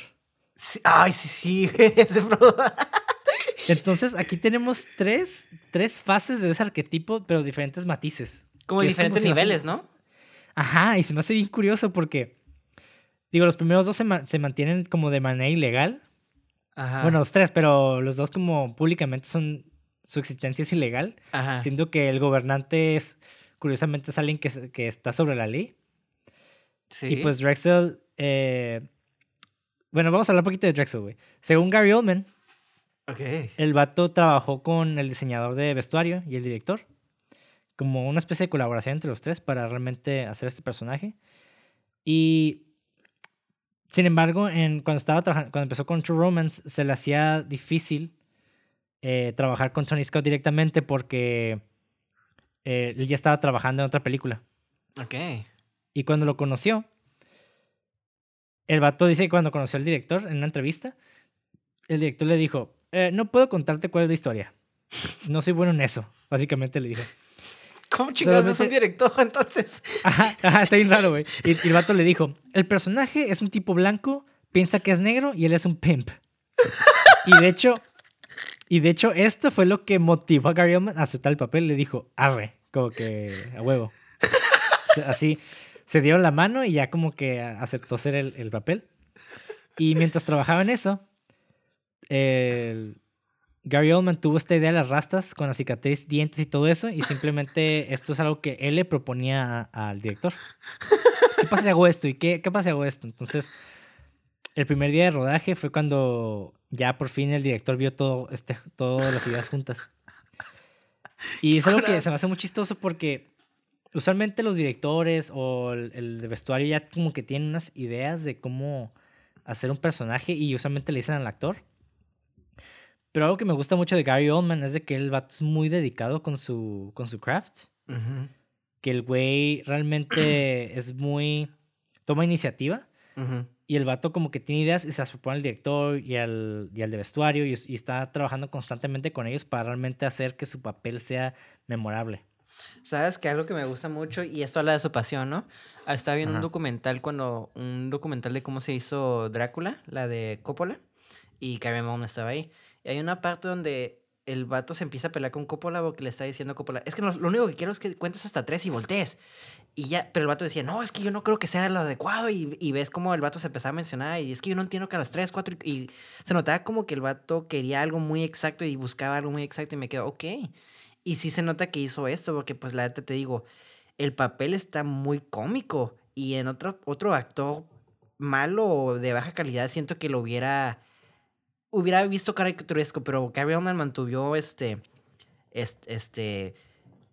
Sí, Ay, sí, sí, güey. ese pro- Entonces, aquí tenemos tres, tres fases de ese arquetipo, pero diferentes matices. Como diferentes hace- niveles, ¿no? Ajá, y se me hace bien curioso porque, digo, los primeros dos se, ma- se mantienen como de manera ilegal. Ajá. Bueno, los tres, pero los dos como públicamente son, su existencia es ilegal. Ajá. Siendo que el gobernante es, curiosamente, es alguien que está sobre la ley. Sí. Y pues Drexel, eh, bueno, vamos a hablar un poquito de Drexel, güey. Según Gary Oldman, Ok. el vato trabajó con el diseñador de vestuario y el director. Como una especie de colaboración entre los tres para realmente hacer este personaje. Y sin embargo, en, cuando, estaba trabajando, cuando empezó con True Romance, se le hacía difícil eh, trabajar con Tony Scott directamente porque eh, él ya estaba trabajando en otra película. Ok. Y cuando lo conoció, el vato dice que cuando conoció al director en una entrevista, el director le dijo, "Eh, no puedo contarte cuál es la historia. No soy bueno en eso, básicamente le dijo. ¿Cómo chingados es un director entonces? Ajá, ajá, está bien raro, güey. Y, y el vato le dijo, el personaje es un tipo blanco, piensa que es negro y él es un pimp. Y de hecho, y de hecho esto fue lo que motivó a Gary Oldman a aceptar el papel. Le dijo, arre, como que a huevo. O sea, Así, se dieron la mano y ya como que aceptó ser el, el papel. Y mientras trabajaba en eso, el- Gary Oldman tuvo esta idea de las rastas con la cicatriz, dientes y todo eso, y simplemente esto es algo que él le proponía a- al director. ¿Qué pasa si hago esto? ¿Y qué, qué pasa si hago esto? Entonces, el primer día de rodaje fue cuando ya por fin el director vio todo este, todas las ideas juntas. Y es algo que se me hace muy chistoso porque usualmente los directores o el, el de vestuario ya como que tienen unas ideas de cómo hacer un personaje y usualmente le dicen al actor. Pero algo que me gusta mucho de Gary Oldman es de que el vato es muy dedicado con su, con su craft. Ujú, Que el güey realmente es muy... Toma iniciativa. ujú. Y el vato como que tiene ideas y se las propone al director y al, y al de vestuario y, y está trabajando constantemente con ellos para realmente hacer que su papel sea memorable. Sabes que algo que me gusta mucho, y esto habla de su pasión, ¿no? Estaba viendo un Ajá. documental cuando, un documental de cómo se hizo Drácula, la de Coppola, y Gary Oldman estaba ahí. Y hay una parte donde el vato se empieza a pelear con Coppola porque le está diciendo a Coppola, es que lo único que quiero es que cuentes hasta tres y voltees. Y ya, pero el vato decía, no, es que yo no creo que sea lo adecuado. Y, y ves como el vato se empezaba a mencionar y es que yo no entiendo que a las tres, cuatro. Y, y se notaba como que el vato quería algo muy exacto y buscaba algo muy exacto y me quedo, ok. Y sí se nota que hizo esto porque pues la neta te digo, el papel está muy cómico y en otro, otro actor malo o de baja calidad siento que lo hubiera hubiera visto caricaturesco, pero Gary Oldman mantuvo este, este, este,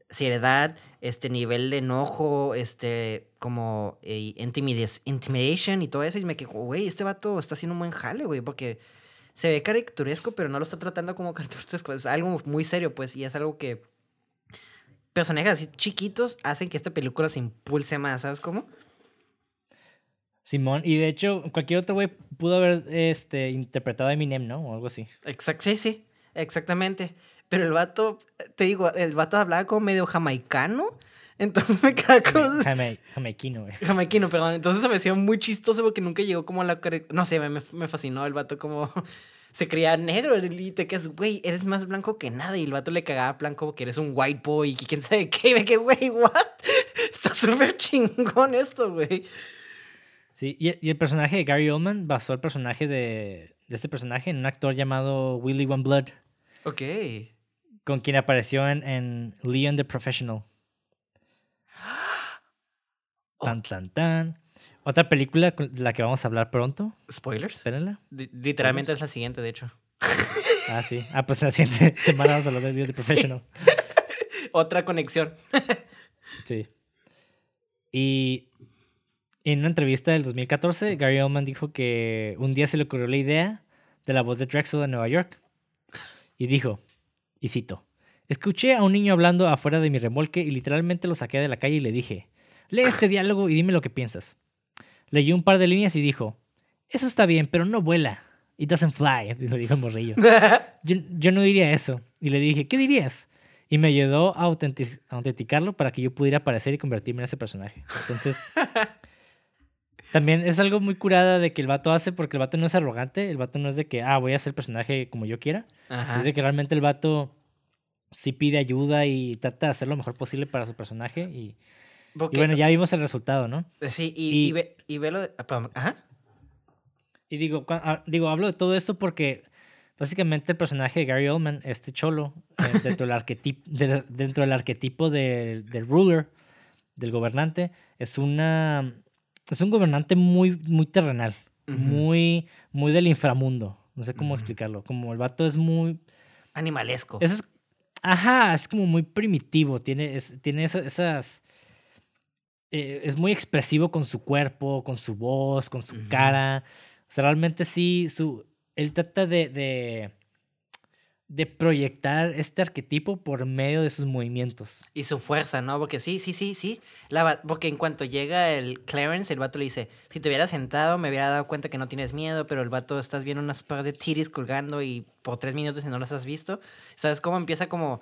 seriedad, este nivel de enojo, este, como eh, intimidation y todo eso. Y me quedo, güey, este vato está haciendo un buen jale, güey, porque se ve caricaturesco, pero no lo está tratando como caricaturesco. Es algo muy serio, pues, y es algo que personajes así chiquitos hacen que esta película se impulse más, ¿sabes cómo? Simón, y de hecho, cualquier otro güey pudo haber este, interpretado a Eminem, ¿no? O algo así. Exact sí, sí, exactamente. Pero el vato, te digo, el vato hablaba como medio jamaicano. Entonces me quedaba como... Jame, jamaiquino, güey. Jamaiquino, perdón. Entonces se me hacía muy chistoso porque nunca llegó como a la... No sé, me, me- fascinó el vato como... Se creía negro y te quedas, güey, eres más blanco que nada. Y el vato le cagaba plan como que eres un white boy y quién sabe qué. Y me quedé, güey, what? Está súper chingón esto, güey. Sí, y, y el personaje de Gary Oldman basó el personaje de, de este personaje en un actor llamado Willy One Blood, Ok. con quien apareció en, en Leon the Professional. Tan, tan, tan. Otra película de la que vamos a hablar pronto. ¿Spoilers? Espérenla. Li- Literalmente es la siguiente, de hecho. Ah, sí. Ah, pues en la siguiente semana vamos a hablar de Leon the Professional. Otra conexión. Sí. Y en una entrevista del 2014, Gary Oldman dijo que un día se le ocurrió la idea de la voz de Drexel en Nueva York. Y dijo, y cito, escuché a un niño hablando afuera de mi remolque y literalmente lo saqué de la calle y le dije, lee este diálogo y dime lo que piensas. Leyó un par de líneas y dijo, eso está bien, pero no vuela. It doesn't fly, lo dijo el morrillo. Yo, yo no diría eso. Y le dije, ¿qué dirías? Y me ayudó a, autentic- a autenticarlo para que yo pudiera aparecer y convertirme en ese personaje. Entonces, también es algo muy curada de que el vato hace, porque el vato no es arrogante, el vato no es de que, ah, voy a hacer el personaje como yo quiera. Ajá. Es de que realmente el vato sí pide ayuda y trata de hacer lo mejor posible para su personaje. Y, bueno, ya vimos el resultado, ¿no? Sí, y, y- y ve, y ve lo de... ah, Ajá. Y digo, ah, digo, hablo de todo esto porque básicamente el personaje de Gary Oldman, este cholo, eh, dentro, del arquetipo, del, dentro del arquetipo del, del ruler, del gobernante, es una es un gobernante muy, muy terrenal, muy, muy del inframundo. No sé cómo explicarlo. Como el vato es muy. Animalesco. Eso es. Ajá, es como muy primitivo. Tiene, es- tiene esa- esas. eh, es muy expresivo con su cuerpo, con su voz, con su cara. O sea, realmente sí, su, él trata de, de, de proyectar este arquetipo por medio de sus movimientos. Y su fuerza, ¿no? Porque sí, sí, sí, sí. La porque en cuanto llega el Clarence, el vato le dice, si te hubieras sentado me hubiera dado cuenta que no tienes miedo, pero el vato estás viendo unas par de tiris colgando y por tres minutos y no las has visto. ¿Sabes cómo empieza como...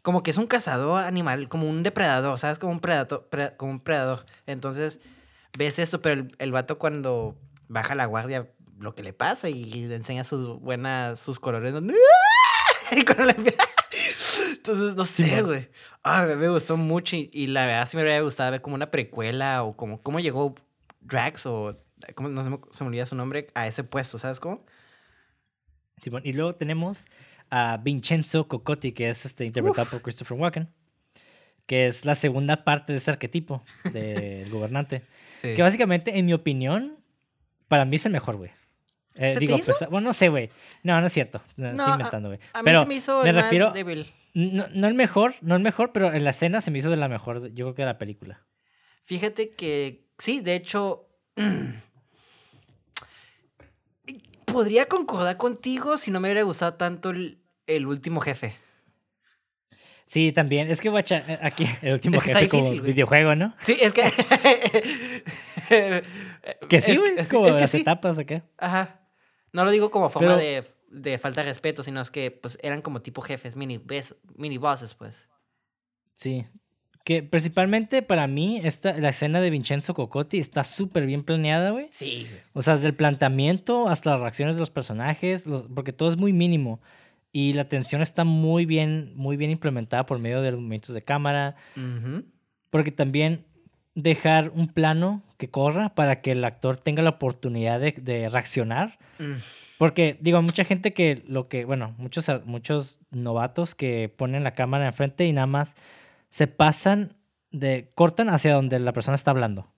Como que es un cazador animal, como un depredador, ¿sabes? Como un predador, pre- como un predador. Entonces, ves esto, pero el, el vato cuando baja la guardia, lo que le pasa y le enseña sus buenas, sus colores. Y cuando le empieza- Entonces, no sé, güey. Ah, me, gustó mucho y, y la verdad sí me hubiera gustado ver como una precuela o como cómo llegó Drax o cómo, no se me, se me olvida su nombre a ese puesto, ¿sabes cómo? Y luego tenemos a Vincenzo Cocotti, que es este, interpretado por Christopher Walken, que es la segunda parte de ese arquetipo del gobernante. Sí. Que básicamente, en mi opinión, para mí es el mejor, güey. Eh, ¿Se te digo, hizo? pues, bueno, no sé, güey. No, no es cierto. No, estoy inventando, güey. A mí Pero se me hizo me el más débil. no, no el mejor, no el mejor, pero en la escena se me hizo de la mejor, yo creo que de la película. Fíjate que sí, de hecho. Podría concordar contigo si no me hubiera gustado tanto el, el último jefe. Sí, también. Es que, guacha, eh, aquí el último Es que está jefe como difícil, güey. videojuego, ¿no? Sí, es que. Que sí, güey. Es, como es que las sí. etapas acá. Ajá. No lo digo como forma Pero- de, de falta de respeto, sino es que pues eran como tipo jefes, mini, bes- mini bosses, pues. Sí. Que principalmente para mí, esta, la escena de Vincenzo Cocotti está súper bien planeada, güey. Sí. O sea, desde el planteamiento hasta las reacciones de los personajes, los- porque todo es muy mínimo. y la tensión está muy bien, muy bien implementada por medio de los movimientos de cámara. Porque también dejar un plano que corra para que el actor tenga la oportunidad de, de reaccionar. Mm. Porque, digo, mucha gente que lo que, bueno, muchos, muchos novatos que ponen la cámara enfrente y nada más se pasan de, cortan hacia donde la persona está hablando.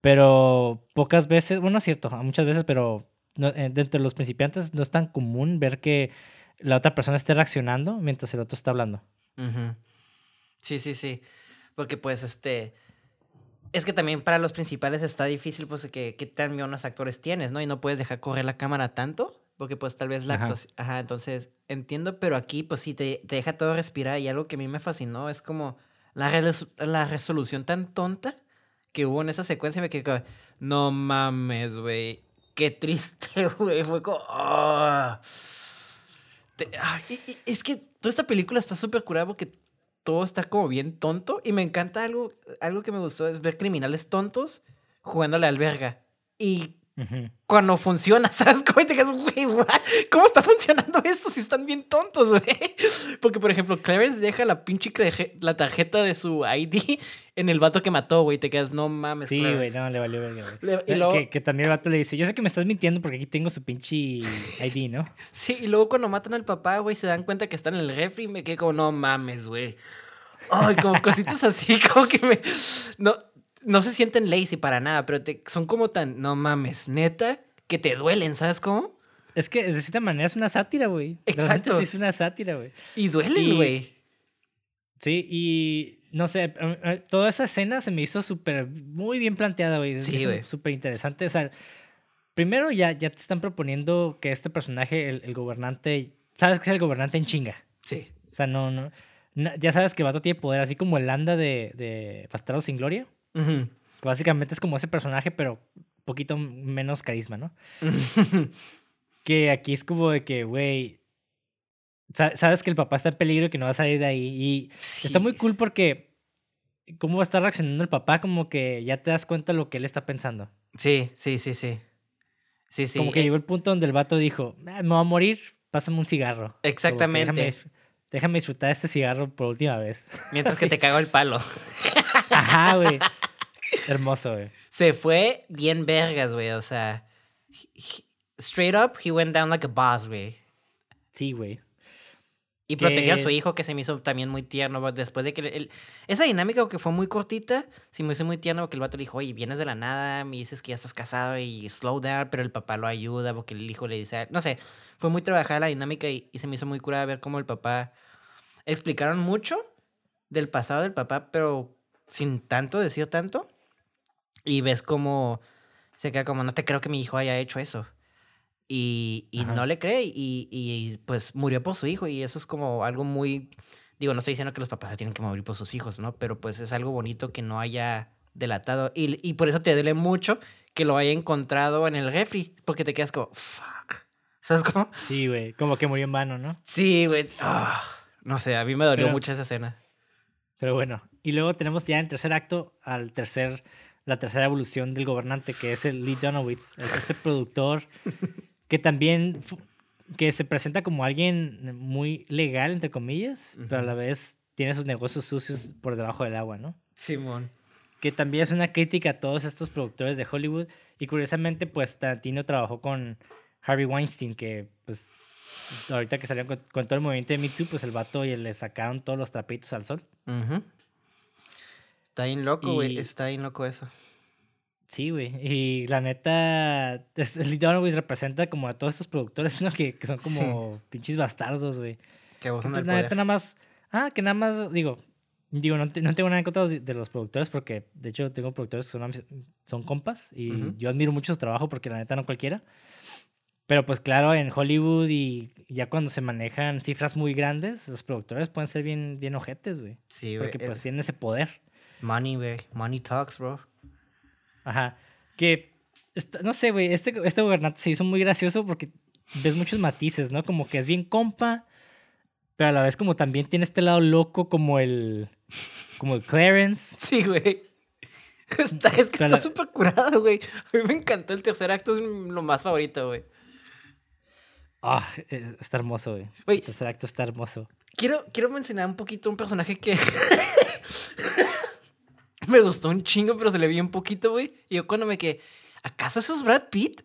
Pero pocas veces, bueno, es cierto, muchas veces, pero no, eh, dentro de los principiantes no es tan común ver que la otra persona esté reaccionando mientras el otro está hablando. Sí, sí, sí. Porque pues este... Es que también para los principales está difícil pues que qué tan buenos actores tienes, ¿no? Y no puedes dejar correr la cámara tanto. Porque pues tal vez la Ajá. actuación... Ajá, entonces entiendo, pero aquí pues sí te, te deja todo respirar. Y algo que a mí me fascinó es como la, res- la resolución tan tonta que hubo en esa secuencia. Me quedé no mames, güey. Qué triste, güey. Fue como... "Ah". Te- ay, es que toda esta película está súper curada porque todo está como bien tonto. Y me encanta algo, algo que me gustó es ver criminales tontos jugándole al verga. Y Ujú. cuando funciona, ¿sabes? Cómo Y te quedas, güey? ¿cómo está funcionando esto si están bien tontos, güey? Porque, por ejemplo, Clarence deja la pinche la tarjeta de su ID en el vato que mató, güey. Te quedas, no mames, Sí, güey, Clarence". no, le valió verga, güey. Le- y Eh, luego- que, que también el vato le dice, yo sé que me estás mintiendo porque aquí tengo su pinche ID, ¿no? Sí, y luego cuando matan al papá, güey, se dan cuenta que está en el refri y me quedé como, no mames, güey. Ay, como cositas así, como que me... No, no se sienten lazy para nada, pero te- son como tan, no mames, neta, que te duelen, ¿sabes cómo? Es que de cierta manera es una sátira, güey. Exacto. sí es una sátira, güey. Y duelen, güey. Sí, y no sé, toda esa escena se me hizo súper, muy bien planteada, güey. Sí, güey. Súper interesante. O sea, primero ya, ya te están proponiendo que este personaje, el, el gobernante, sabes que es el gobernante en chinga. Sí. O sea, no, no, no- ya sabes que vato tiene poder, así como el Landa de, de Bastardos sin Gloria. Que básicamente es como ese personaje, pero un poquito menos carisma, ¿no? Que aquí es como de que, güey, sa- sabes que el papá está en peligro y que no va a salir de ahí. Y está muy cool porque cómo va a estar reaccionando el papá, como que ya te das cuenta lo que él está pensando. Sí, sí, sí, sí. Sí, sí. como que eh, llegó el punto donde el vato dijo, "Ah, me voy a morir, pásame un cigarro. Exactamente. Déjame, déjame disfrutar este cigarro por última vez. Mientras que te cago el palo. Ajá, güey. Hermoso, güey. Se fue bien vergas, güey. O sea, he- straight up, he went down like a boss, güey. Sí, güey. Y protegió a su Que- hijo, que se me hizo también muy tierno. Después de que... el- esa dinámica que fue muy cortita, se me hizo muy tierno porque el vato le dijo, oye, vienes de la nada, me dices que ya estás casado y slow down, pero el papá lo ayuda porque el hijo le dice... No sé, fue muy trabajada la dinámica y, y se me hizo muy curada ver cómo el papá... Explicaron mucho del pasado del papá, pero sin tanto decir tanto. Y ves cómo se queda como, no te creo que mi hijo haya hecho eso. Y, y no le cree y, y, pues murió por su hijo y eso es como algo muy... Digo, no estoy diciendo que los papás se tienen que morir por sus hijos, ¿no? Pero pues es algo bonito que no haya delatado. Y, y por eso te duele mucho que lo haya encontrado en el refri, porque te quedas como, fuck. ¿Sabes cómo? Sí, güey. Como que murió en vano, ¿no? Sí, güey. ah, no sé, a mí me dolió Pero- mucho esa escena. Pero bueno. Y luego tenemos ya en el tercer acto al tercer, la tercera evolución del gobernante, que es el Lee Donowitz, este productor que también que se presenta como alguien muy legal, entre comillas, pero a la vez tiene sus negocios sucios por debajo del agua, ¿no? Simón. que también es una crítica a todos estos productores de Hollywood. Y curiosamente, pues Tarantino trabajó con Harvey Weinstein, que pues ahorita que salieron con, con todo el movimiento de Me Too, pues el vato y le sacaron todos los trapitos al sol. Ujú. Está bien loco, güey. Y- Está bien loco eso. Sí, güey. Y la neta, es- Lee Donowitz representa como a todos estos productores, ¿no? Que, que son Sí. como pinches bastardos, güey. Que abusan Pues la neta nada más, ah, que nada más, digo, digo, no, te- no tengo nada en contra de los productores porque, de hecho, tengo productores que son, son compas y yo admiro mucho su trabajo porque la neta no cualquiera. Pero pues claro, en Hollywood y ya cuando se manejan cifras muy grandes, los productores pueden ser bien, bien ojetes, güey. Sí, güey. Porque pues eh, tienen ese poder. Money, güey. Money talks, bro. Ajá. Que, no sé, güey, este, este gobernante se hizo muy gracioso porque ves muchos matices, ¿no? Como que es bien compa, pero a la vez como también tiene este lado loco como el, como el Clarence. Sí, güey. Está, es que está súper curado, güey. A mí me encantó el tercer acto, es lo más favorito, güey. Ah, eh, está hermoso, güey. Güey. El tercer acto está hermoso. Quiero, quiero mencionar un poquito un personaje que me gustó un chingo, pero se le vi un poquito, güey. Y yo cuando me quedé, ¿acaso eso es Brad Pitt?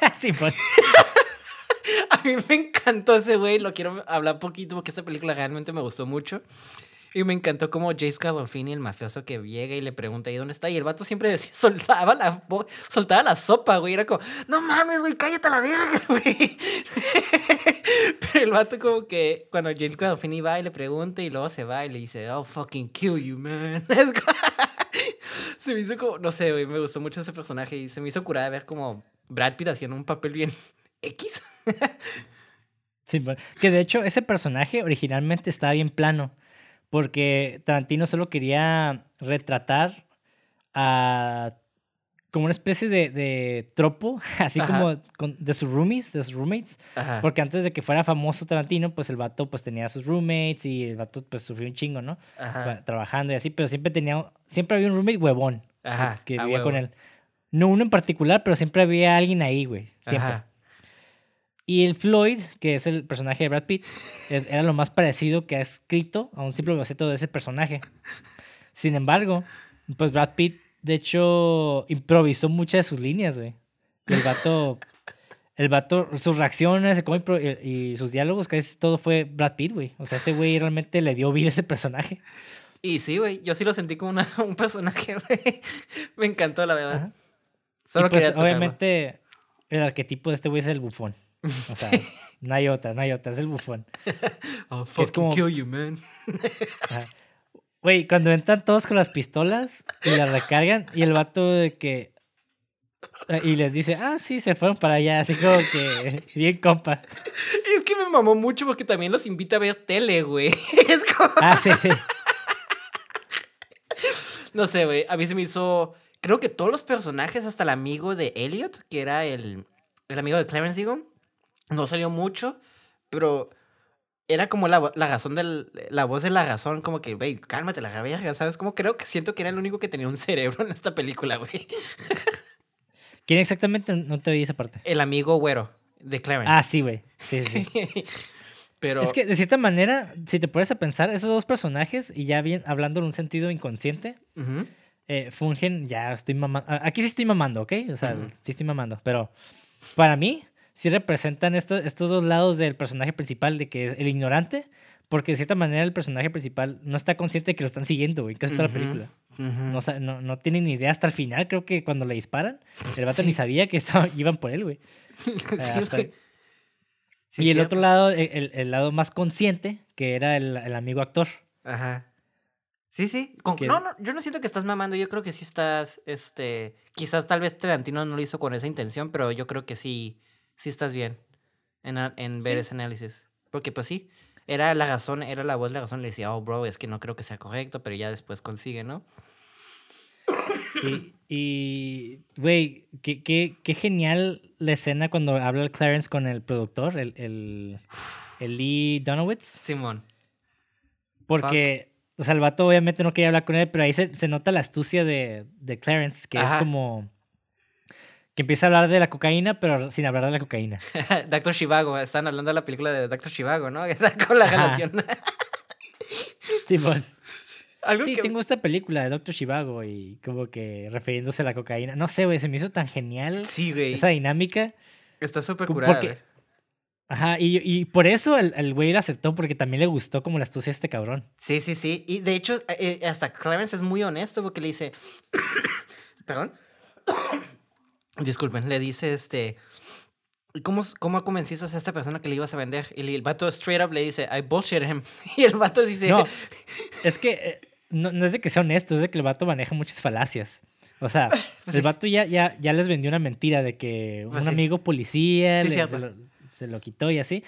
sí, pues. A mí me encantó ese güey, lo quiero hablar poquito porque esta película realmente me gustó mucho. Y me encantó como Jace Gandolfini, el mafioso que llega y le pregunta ahí dónde está. Y el vato siempre decía, soltaba la, soltaba la sopa, güey. Era como, no mames, güey, cállate a la verga, güey. Pero el vato como que cuando Jace Gandolfini va y le pregunta y luego se va y le dice, I'll fucking kill you, man. Se me hizo como, no sé, güey, me gustó mucho ese personaje y se me hizo curada ver como Brad Pitt haciendo un papel bien X. Sí, que de hecho ese personaje originalmente estaba bien plano. Porque Tarantino solo quería retratar a como una especie de, de tropo, así Ajá. como con- de sus roomies, de sus roommates. Ajá. Porque antes de que fuera famoso Tarantino, pues el vato pues tenía sus roommates y el vato pues sufrió un chingo, ¿no? Ajá. Trabajando y así, pero siempre tenía, siempre había un roommate huevón que a vivía con él. No uno en particular, pero siempre había alguien ahí, güey. Siempre. Y el Floyd, que es el personaje de Brad Pitt, es- era lo más parecido que ha escrito a un simple boceto de ese personaje. Sin embargo, pues Brad Pitt, de hecho, improvisó muchas de sus líneas, güey. Y el vato, el vato, sus reacciones y, sus diálogos, casi todo fue Brad Pitt, güey. O sea, ese güey realmente le dio vida a ese personaje. Y sí, güey, yo sí lo sentí como una- un personaje, güey. Me encantó, la verdad. Ajá. Solo y pues, quería obviamente, el arquetipo de este güey es el bufón. O sea, no hay otra, no hay otra, es el bufón. I'll que es fucking como- kill you, man. Güey, cuando entran todos con las pistolas y las recargan y el vato de que... Y les dice, ah, sí, se fueron para allá, así como que bien compa. Y es que me mamó mucho porque también los invita a ver tele, güey. Es como... Ah, sí, sí. No sé, güey. A mí se me hizo. Creo que todos los personajes, hasta el amigo de Elliot, que era el, el amigo de Clarence Egon, no salió mucho, pero era como la, la razón del. La voz de la razón, como que, güey, cálmate la verga, ¿sabes? Como creo que siento que era el único que tenía un cerebro en esta película, güey. ¿Quién exactamente? No te oí esa parte. El amigo güero de Clarence. Ah, sí, güey. Sí, sí, sí. pero. Es que de cierta manera, si te pones a pensar, esos dos personajes, y ya bien hablando en un sentido inconsciente, eh, fungen, ya estoy mamando. Aquí sí estoy mamando, ¿ok? O sea, Ujú. sí estoy mamando. Pero para mí, sí representan estos, estos dos lados del personaje principal, de que es el ignorante, porque de cierta manera el personaje principal no está consciente de que lo están siguiendo, güey, casi toda la película. No, no, no tiene ni idea hasta el final, creo que cuando le disparan, el vato Sí. ni sabía que estaba- iban por él, güey. Sí, hasta- güey. Sí, y el cierto. otro lado, el, el- el lado más consciente, que era el, el amigo actor. Ajá. Sí, sí. Con- No, no, yo no siento que estás mamando. Yo creo que sí estás, este... Quizás tal vez Tarantino no lo hizo con esa intención, pero yo creo que sí, sí estás bien en, en ver Sí. ese análisis. Porque pues sí, era la razón, era la voz de la razón. Le decía, oh, bro, es que no creo que sea correcto, pero ya después consigue, ¿no? Sí, y, güey, qué, qué, qué genial la escena cuando habla el Clarence con el productor, el, el, el Lee Donowitz. Simón. Porque, o sea, el vato obviamente no quería hablar con él, pero ahí se, se nota la astucia de, de Clarence, que Ajá. es como... Que empieza a hablar de la cocaína, pero sin hablar de la cocaína. Doctor Shivago, están hablando de la película de Doctor Shivago, ¿no? Con la relación. Sí, pues. Algo Sí, que... tengo esta película de Doctor Shivago y como que refiriéndose a la cocaína. No sé, güey, se me hizo tan genial Sí, güey. esa dinámica. Está súper curada, porque-. Ajá, y, y por eso el, el güey la aceptó, porque también le gustó como la astucia de este cabrón. Sí, sí, sí. Y de hecho, eh, eh, hasta Clarence es muy honesto porque le dice. Perdón. Disculpen, le dice este. ¿Cómo, ¿Cómo convenciste a esta persona que le ibas a vender? Y el vato straight up le dice, I bullshit him. Y el vato dice. No, es que eh, no, no es de que sea honesto, es de que el vato maneja muchas falacias. O sea, Pues el sí. vato ya, ya, ya les vendió una mentira de que Pues un sí. amigo policía Sí, le- se, lo, se lo quitó y así.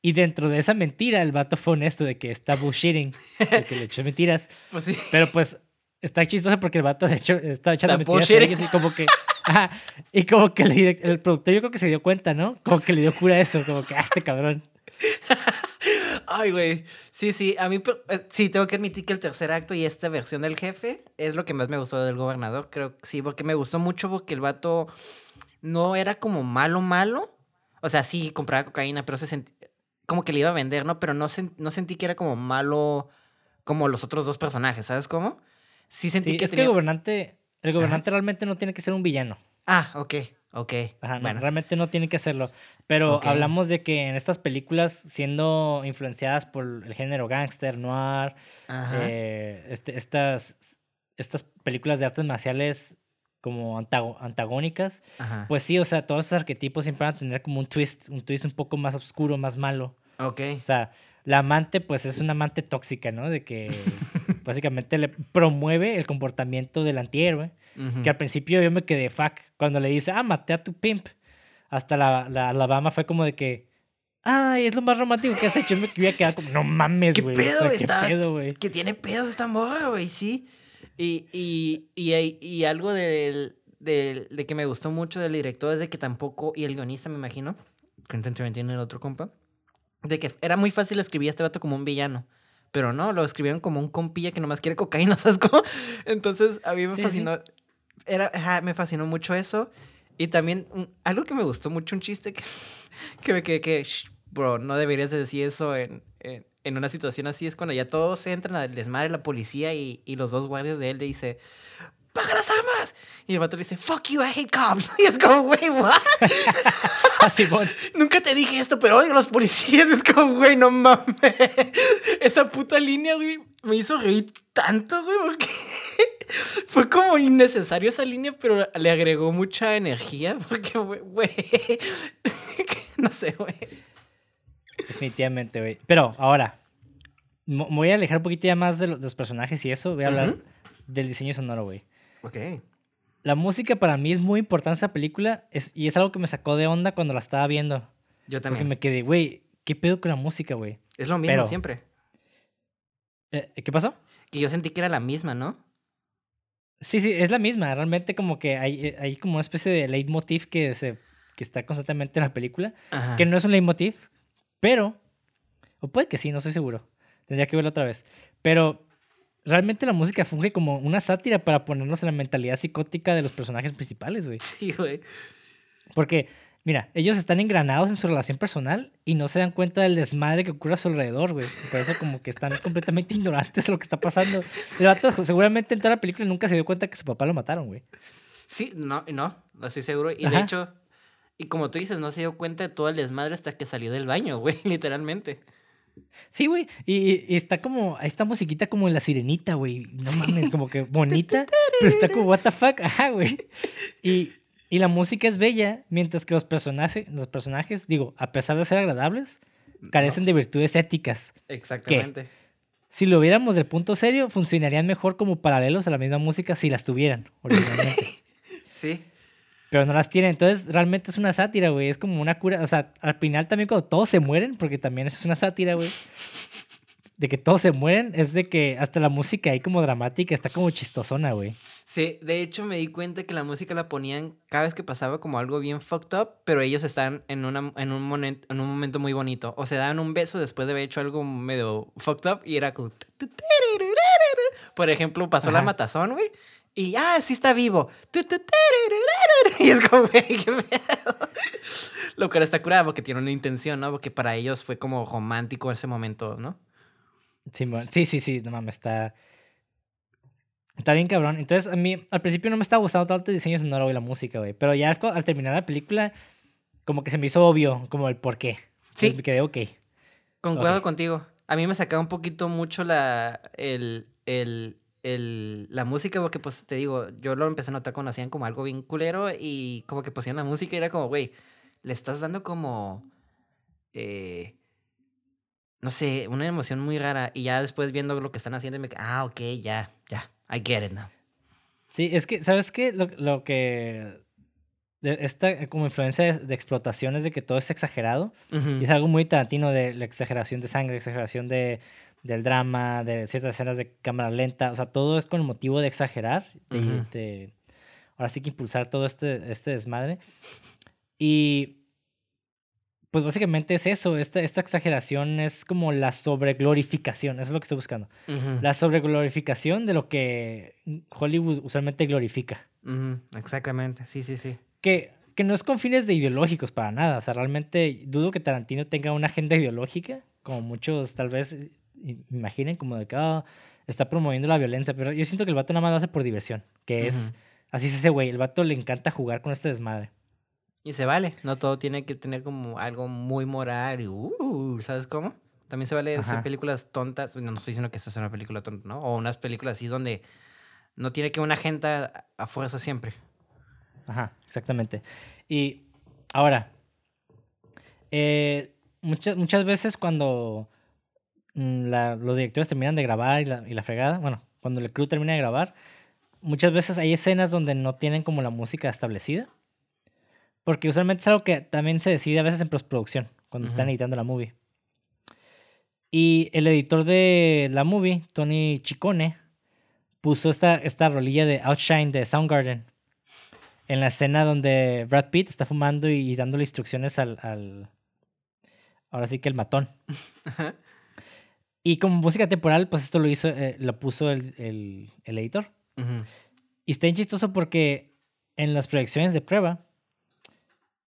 Y dentro de esa mentira, el vato fue honesto de que está bullshitting, de que le echó mentiras. Pues sí. Pero pues está chistoso porque el vato, de hecho, está echando Está mentiras y como que. Ajá, y como que le- el productor, yo creo que se dio cuenta, ¿no? Como que le dio cura a eso, como que, ah, este cabrón. Ay, güey. Sí, sí. A mí, eh, sí, tengo que admitir que el tercer acto y esta versión del jefe es lo que más me gustó del gobernador. Creo que sí, porque me gustó mucho porque el vato no era como malo, malo. O sea, sí compraba cocaína, pero se sentía como que le iba a vender, ¿no? Pero no, no sentí que era como malo como los otros dos personajes, ¿sabes cómo? Sí sentí que es que el gobernante, el gobernante realmente no tiene que ser un villano. Ah, ok, ok. bueno. realmente no tiene que hacerlo. Pero hablamos de que en estas películas, siendo influenciadas por el género gángster, noir, eh, este, estas, estas películas de artes marciales como antagónicas, pues sí, o sea, todos esos arquetipos siempre van a tener como un twist, un twist un poco más oscuro, más malo. Ok. O sea, la amante, pues es una amante tóxica, ¿no? De que básicamente le promueve el comportamiento del antihéroe. Que al principio yo me quedé fuck cuando le dice, ah, maté a tu pimp. Hasta la, la Alabama fue como de que, ay, es lo más romántico que has hecho. Yo me iba a quedar como, no mames, güey. ¿Qué pedo, ¿Qué pedo, güey? Que tiene pedos esta morra, güey, sí. Y, y, y, y algo del, del, de que me gustó mucho del director es de que tampoco, y el guionista me imagino, Quentin Tarantino el otro compa, de que era muy fácil escribir a este vato como un villano. Pero no, lo escribieron como un compilla que nomás quiere cocaína, ¿sabes cómo? Entonces a mí me fascinó. Era, me fascinó mucho eso. Y también algo que me gustó mucho, un chiste que, que me quedé que, bro, no deberías decir eso en, en una situación así es cuando ya todos entran al desmadre, la policía y, y los dos guardias de él le dice, ¡paga las armas! Y el vato le dice, fuck you, I hate cops. Y es como, güey, what? Así. Nunca te dije esto, pero odio a los policías. Es como, güey, no mames. Esa puta línea, güey, me hizo reír tanto, güey, porque fue como innecesario esa línea, pero le agregó mucha energía. Porque, güey, no sé, güey. Definitivamente, güey. Pero ahora, me voy a alejar un poquito ya más de los, personajes y eso. Voy a hablar del diseño sonoro, güey. Ok. La música para mí es muy importante esa película es, y es algo que me sacó de onda cuando la estaba viendo. Yo también. Porque me quedé, güey, ¿qué pedo con la música, güey? Es lo mismo siempre. Eh, ¿Qué pasó? Que yo sentí que era la misma, ¿no? Sí, sí, es la misma. Realmente como que hay, eh, hay como una especie de leitmotiv que, se, que está constantemente en la película. Que no es un leitmotiv, pero, o puede que sí, no estoy seguro. Tendría que verlo otra vez. Pero realmente la música funge como una sátira para ponernos en la mentalidad psicótica de los personajes principales, güey. Sí, güey. Porque, mira, ellos están engranados en su relación personal y no se dan cuenta del desmadre que ocurre a su alrededor, güey. Por eso como que están completamente ignorantes de lo que está pasando. El vato seguramente en toda la película nunca se dio cuenta que su papá lo mataron, güey. Sí, no, no, no estoy seguro. Y de hecho, y como tú dices, no se dio cuenta de todo el desmadre hasta que salió del baño, güey, literalmente. Sí, güey. Y, está como, esta musiquita como en la sirenita, güey. No mames, como que bonita, pero está como, what the fuck. Ajá, güey. Y, y la música es bella, mientras que los personajes, los personajes, digo, a pesar de ser agradables, carecen de virtudes éticas. Exactamente. si lo viéramos del punto serio, funcionarían mejor como paralelos a la misma música si las tuvieran originalmente. sí pero no las tiene. Entonces, realmente es una sátira, güey. Es como una cura. O sea, al final también cuando todos se mueren, porque también es una sátira, güey. De que todos se mueren, es de que hasta la música ahí como dramática está como chistosona, güey. Sí, de hecho me di cuenta que la música la ponían cada vez que pasaba como algo bien fucked up, pero ellos están en, una, en, un, en un momento muy bonito. O se daban un beso después de haber hecho algo medio fucked up y era como... Por ejemplo, pasó la matazón, güey. Y, ah, sí está vivo. Y es como, güey, qué miedo. Lo cual está curado porque tiene una intención, ¿no? Porque para ellos fue como romántico ese momento, ¿no? Sí, sí, sí, no mames, está. Está bien cabrón. Entonces, a mí al principio no me estaba gustando tanto el diseño sonoro y la música, güey. Pero ya al terminar la película, como que se me hizo obvio, como el por qué. Sí. me quedé ok. Concuerdo contigo. A mí me sacaba un poquito mucho la. el. el el, la música, porque pues te digo, yo lo empecé a notar cuando hacían como algo bien culero y como que pusieron la música y era como, güey, le estás dando como, eh, no sé, una emoción muy rara y ya después viendo lo que están haciendo, me ah, ok, ya, ya, I get it now. Sí, es que, ¿sabes qué? Lo, lo que esta como influencia de, explotación es de que todo es exagerado. y es algo muy tarantino de la exageración de sangre, exageración de del drama, de ciertas escenas de cámara lenta, o sea, todo es con el motivo de exagerar, de, ahora sí que impulsar todo este, este desmadre. Y pues básicamente es eso, esta, esta exageración es como la sobreglorificación, eso es lo que estoy buscando. La sobreglorificación de lo que Hollywood usualmente glorifica. Exactamente, sí, sí, sí. Que que no es con fines de ideológicos para nada. O sea, realmente dudo que Tarantino tenga una agenda ideológica, como muchos tal vez imaginen, como de que ah, está promoviendo la violencia. Pero yo siento que el vato nada más lo hace por diversión, que es, así es ese güey. El vato le encanta jugar con este desmadre. Y se vale, no todo tiene que tener como algo muy moral y, uh, ¿sabes cómo? También se vale hacer películas tontas, no, no estoy diciendo que esta sea una película tonta, ¿no? O unas películas así donde no tiene que una agente a fuerza siempre. Ajá, exactamente. Y ahora, eh, muchas, muchas veces cuando mm, los directores terminan de grabar y la, y la fregada, bueno, cuando el crew termina de grabar, muchas veces hay escenas donde no tienen como la música establecida. Porque usualmente es algo que también se decide a veces en postproducción, cuando están editando la movie. Y el editor de la movie, Tony Chicone, puso esta, esta rolilla de Outshine de Soundgarden en la escena donde Brad Pitt está fumando y, dándole instrucciones al, al, Ahora sí que el matón. y como música temporal, pues esto lo hizo, eh, lo puso el, el, el editor. Y está bien chistoso porque en las proyecciones de prueba,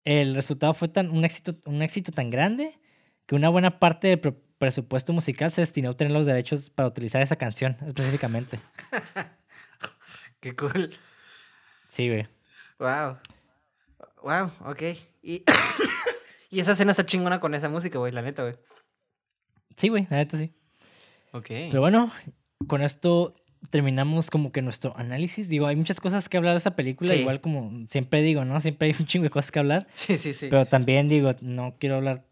el resultado fue tan, un, éxito, un éxito tan grande que una buena parte del presupuesto musical se destinó a obtener los derechos para utilizar esa canción específicamente. Qué cool. Sí, güey. Wow. Wow, ok. Y, y esa escena está chingona con esa música, güey, la neta, güey. Sí, güey, la neta sí. Ok. Pero bueno, con esto terminamos como que nuestro análisis. Digo, hay muchas cosas que hablar de esa película, igual como siempre digo, ¿no? Siempre hay un chingo de cosas que hablar. Sí, sí, sí. Pero también digo, no quiero hablar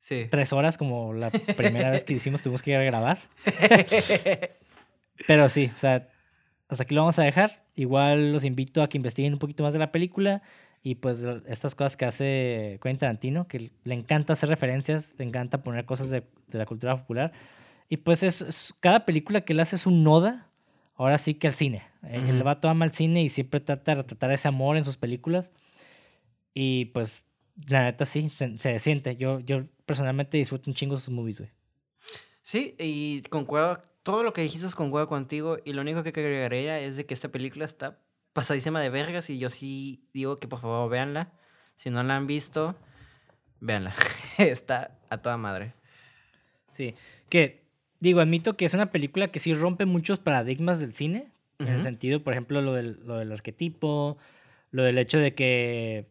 sí. tres horas como la primera vez que hicimos tuvimos que ir a grabar. Pero sí, o sea, hasta aquí lo vamos a dejar. Igual los invito a que investiguen un poquito más de la película y pues estas cosas que hace Quentin Tarantino, que le encanta hacer referencias, le encanta poner cosas de, la cultura popular. Y pues es, cada película que él hace es un noda, ahora sí que al cine. El vato ama el cine y siempre trata de retratar ese amor en sus películas. Y pues la neta sí, se, se siente. Yo, yo personalmente disfruto un chingo sus movies, güey. Sí, y concuerdo todo lo que dijiste es con huevo contigo y lo único que agregaría es de que esta película está pasadísima de vergas y yo sí digo que por favor véanla. Si no la han visto, véanla. está a toda madre. Sí, que digo, admito que es una película que sí rompe muchos paradigmas del cine, en el sentido, por ejemplo, lo del, lo del arquetipo, lo del hecho de que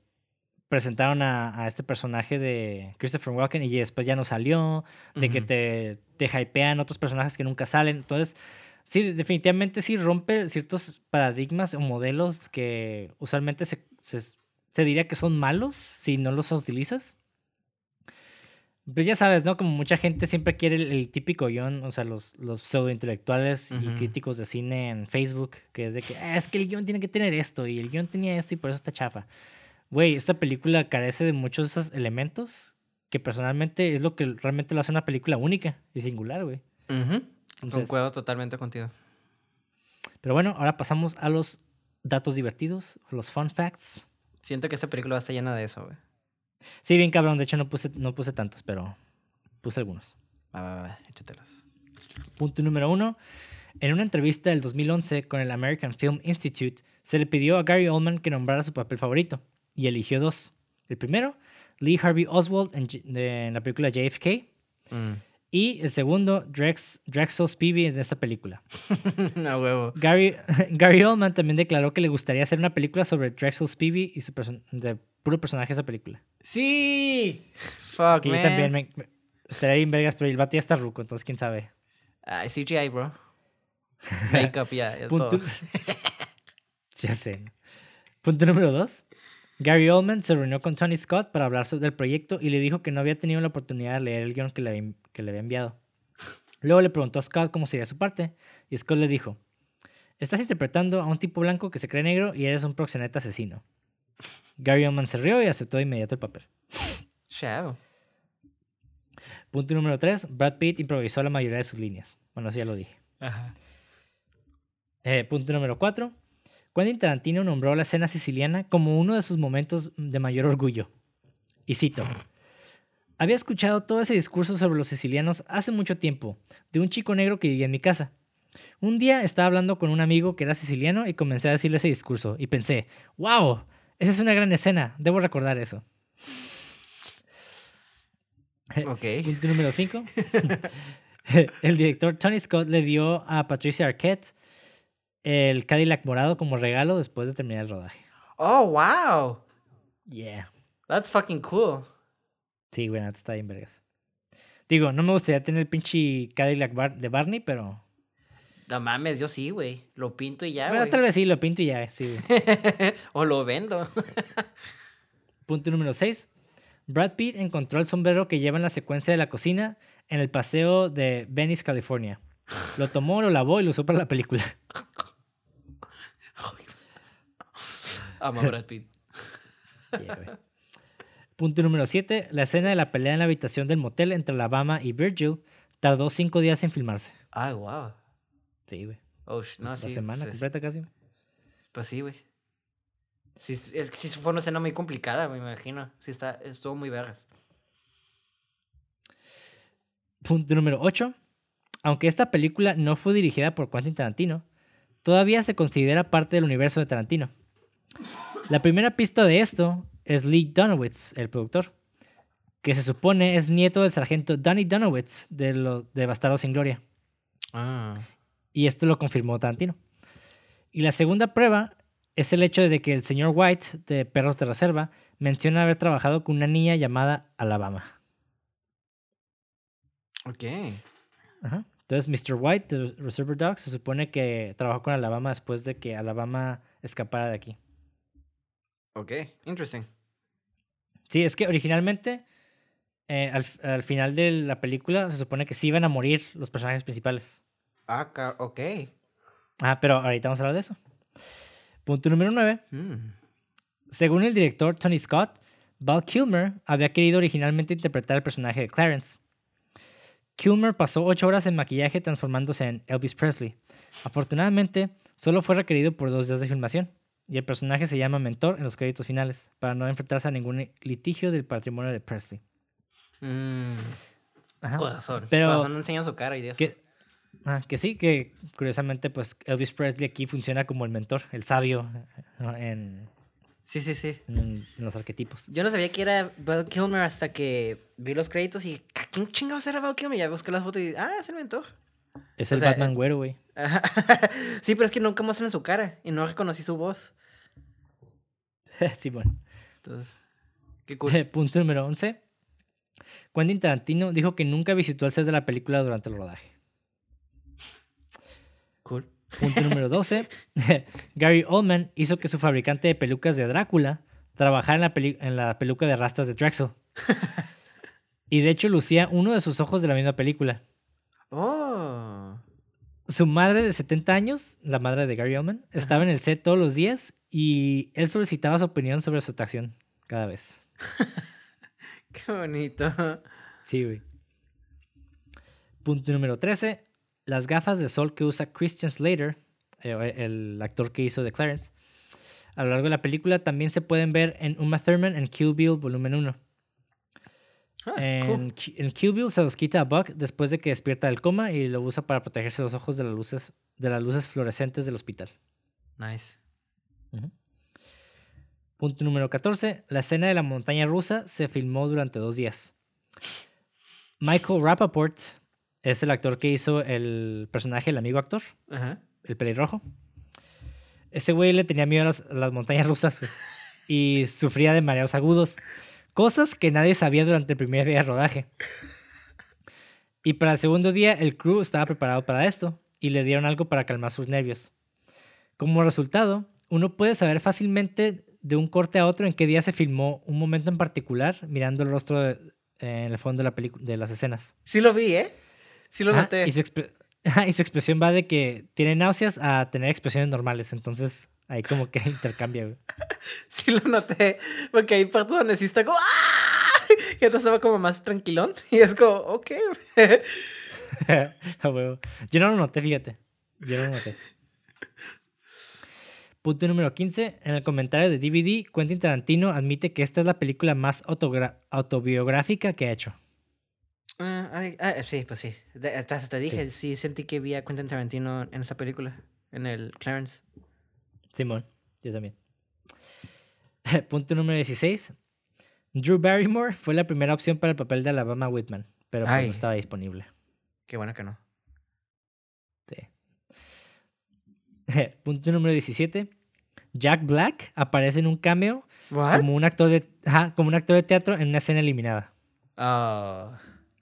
presentaron a, a, este personaje de Christopher Walken y después ya no salió, de que te, te hypean otros personajes que nunca salen. Entonces, sí, definitivamente sí rompe ciertos paradigmas o modelos que usualmente se, se, diría que son malos si no los utilizas. Pues ya sabes, ¿no? Como mucha gente siempre quiere el, típico guion, o sea, los, los pseudointelectuales y críticos de cine en Facebook, que es de que ah, es que el guion tiene que tener esto y el guion tenía esto y por eso está chafa. Güey, esta película carece de muchos de esos elementos que personalmente es lo que realmente lo hace una película única y singular, güey. Concuerdo totalmente contigo. Pero bueno, ahora pasamos a los datos divertidos, los fun facts. Siento que esta película va a estar llena de eso, güey. Sí, bien cabrón. De hecho, no puse, no puse tantos, pero puse algunos. Va, va, va, échatelos. Punto número uno. En una entrevista del 2011 con el American Film Institute, se le pidió a Gary Oldman que nombrara su papel favorito y eligió dos. El primero, Lee Harvey Oswald en, la película JFK. Mm. Y el segundo, Drex, Drexel Spivey en esta película. no huevo. Gary, Gary Oldman también declaró que le gustaría hacer una película sobre Drexel Spivey y su de puro personaje de esa película. ¡Sí! Fuck, man. también me, estaría bien vergas, pero el vato ya está ruco, entonces quién sabe. Ay, CGI, bro. Makeup, ya, Punto... ya sé. Punto número dos. Gary Oldman se reunió con Tony Scott para hablar sobre el proyecto y le dijo que no había tenido la oportunidad de leer el guion que le, que le había enviado. Luego le preguntó a Scott cómo sería su parte y Scott le dijo, estás interpretando a un tipo blanco que se cree negro y eres un proxeneta asesino. Gary Oldman se rió y aceptó de inmediato el papel. Chao. Punto número 3. Brad Pitt improvisó la mayoría de sus líneas. Bueno, así ya lo dije. Eh, punto número 4. Quentin Tarantino nombró la escena siciliana como uno de sus momentos de mayor orgullo. Y cito, había escuchado todo ese discurso sobre los sicilianos hace mucho tiempo, de un chico negro que vivía en mi casa. Un día estaba hablando con un amigo que era siciliano y comencé a decirle ese discurso y pensé, wow, Esa es una gran escena, debo recordar eso. Ok. Punto número 5. el director Tony Scott le dio a Patricia Arquette el Cadillac morado como regalo después de terminar el rodaje. Oh, wow. Yeah. That's fucking cool. Sí, bueno, está bien vergas. Digo, no me gustaría tener el pinche Cadillac Bar- de Barney, pero... No mames, yo sí, güey. Lo pinto y ya, bueno, tal vez sí, lo pinto y ya, sí. o lo vendo. Punto número 6. Brad Pitt encontró el sombrero que lleva en la secuencia de la cocina en el paseo de Venice, California. Lo tomó, lo lavó y lo usó para la película. Amo a Brad Pitt. Yeah. Punto número 7. La escena de la pelea en la habitación del motel entre Alabama y Virgil tardó cinco días en filmarse. Ah, wow. Sí, güey. Oh, no, la sí. semana pues, es- completa casi. Pues sí, güey. Sí, es sí fue una escena muy complicada, me imagino. Sí, está, estuvo muy vergas. Punto número 8. Aunque esta película no fue dirigida por Quentin Tarantino, todavía se considera parte del universo de Tarantino. La primera pista de esto es Lee Donowitz, el productor, que se supone es nieto del sargento Danny Donowitz de los de Bastardos sin Gloria. Ah. Y esto lo confirmó Tarantino. Y la segunda prueba es el hecho de que el señor White de Perros de Reserva menciona haber trabajado con una niña llamada Alabama. Ok. Ajá. Entonces, Mr. White de Reservoir Dogs se supone que trabajó con Alabama después de que Alabama escapara de aquí. Ok. Interesting. Sí, es que originalmente, eh, al, al final de la película, se supone que sí iban a morir los personajes principales. Ah, ok. Ah, pero ahorita vamos a hablar de eso. Punto número 9. Mm. Según el director Tony Scott, Val Kilmer había querido originalmente interpretar el personaje de Clarence. Kilmer pasó ocho horas en maquillaje transformándose en Elvis Presley. Afortunadamente, solo fue requerido por dos días de filmación, y el personaje se llama Mentor en los créditos finales, para no enfrentarse a ningún litigio del patrimonio de Presley. Mm. Ajá. Corazón. Pero- Corazón no enseña su cara y de eso. Que, ah, que sí, que curiosamente, pues Elvis Presley aquí funciona como el mentor, el sabio en, Sí, sí, sí. en- los arquetipos. Yo no sabía que era Val Kilmer hasta que vi los créditos y ¿a quién chingados era Val Kilmer? Ya busqué las fotos y ah, es el mentor. Es O el sea, Batman eh, güero, güey. sí, pero es que nunca muestran su cara y no reconocí su voz. sí, bueno. Entonces, qué cool. Punto número 11. Quentin Tarantino dijo que nunca visitó el set de la película durante el rodaje. Punto número 12. Gary Oldman hizo que su fabricante de pelucas de Drácula trabajara en la, peli- en la peluca de rastas de Drexel. Y de hecho lucía uno de sus ojos de la misma película. Oh. Su madre de 70 años, la madre de Gary Oldman, estaba en el set todos los días y él solicitaba su opinión sobre su actuación cada vez. Qué bonito. Sí, güey. Punto número 13. Las gafas de sol que usa Christian Slater, eh, el actor que hizo de Clarence, a lo largo de la película también se pueden ver en Uma Thurman en Kill Bill Volumen 1. Ah, En, cool. En Kill Bill se los quita a Buck después de que despierta del coma y lo usa para protegerse los ojos de las luces, de las luces fluorescentes del hospital. Nice. Punto número 14. La escena de la montaña rusa se filmó durante dos días. Michael Rappaport es el actor que hizo el personaje, el amigo actor, Ajá. el pelirrojo. Ese güey le tenía miedo a las, a las montañas rusas güey, y sufría de mareos agudos. Cosas que nadie sabía durante el primer día de rodaje. Y para el segundo día, el crew estaba preparado para esto y le dieron algo para calmar sus nervios. Como resultado, uno puede saber fácilmente de un corte a otro en qué día se filmó un momento en particular, mirando el rostro de- eh, en el fondo de, la de las escenas. Sí lo vi, ¿eh? Sí lo Ajá, noté. y, su expre- ajá, y su expresión va de que tiene náuseas a tener expresiones normales. Entonces, ahí como que intercambia, güey. Sí lo noté. Porque hay partes donde sí está como ¡Ah! Y otro estaba como más tranquilón. Y es como, ok. A huevo. Yo no lo noté, fíjate. Yo no lo noté. Punto número 15. En el comentario de DVD, Quentin Tarantino admite que esta es la película más autobiográfica que ha hecho. Ah, ah, sí, pues sí. De- te dije, sí. sentí que vi a Quentin Tarantino en esa película. En el Clarence. Simón, yo también. Punto número 16. Drew Barrymore fue la primera opción para el papel de Alabama Whitman, pero pues no estaba disponible. Qué bueno que no. Sí. Punto número 17. Jack Black aparece en un cameo ¿What? como un actor de, ajá, como un actor de teatro en una escena eliminada. Oh.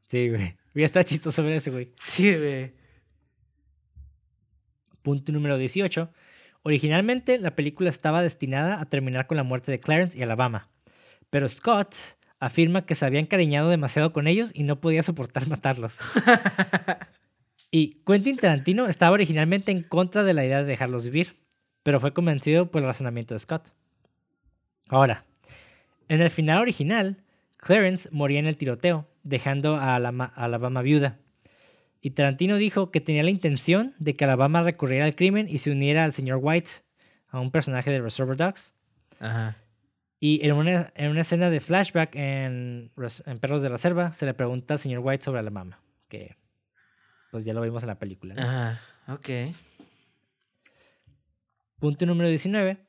Sí, güey. Ya está chistoso ver ese, güey. Sí, güey. Punto número 18. Originalmente la película estaba destinada a terminar con la muerte de Clarence y Alabama, pero Scott afirma que se había encariñado demasiado con ellos y no podía soportar matarlos. Y Quentin Tarantino estaba originalmente en contra de la idea de dejarlos vivir, pero fue convencido por el razonamiento de Scott. Ahora, en el final original, Clarence moría en el tiroteo, dejando a Alabama viuda. Y Tarantino dijo que tenía la intención de que Alabama recurriera al crimen y se uniera al señor White, a un personaje de Reservoir Dogs. Ajá. Y en una, en una escena de flashback en, Perros de Reserva, se le pregunta al señor White sobre Alabama, que pues ya lo vimos en la película. ¿no? Ajá. Ok. Punto número 19.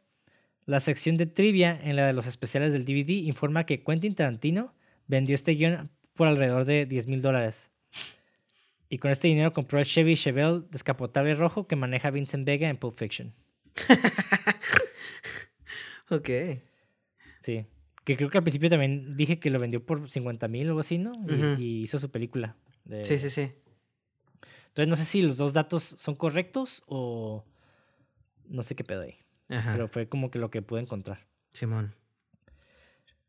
La sección de trivia en la de los especiales del DVD informa que Quentin Tarantino vendió este guion por alrededor de 10 mil dólares. Y con este dinero compró el Chevy Chevelle descapotable rojo que maneja Vincent Vega en Pulp Fiction. Ok. Sí. Que creo que al principio también dije que lo vendió por 50 mil o algo así, ¿no? Y, hizo su película. de- Sí, sí, sí. Entonces no sé si los dos datos son correctos o no sé qué pedo ahí. Ajá. Pero fue como que lo que pude encontrar. Simón.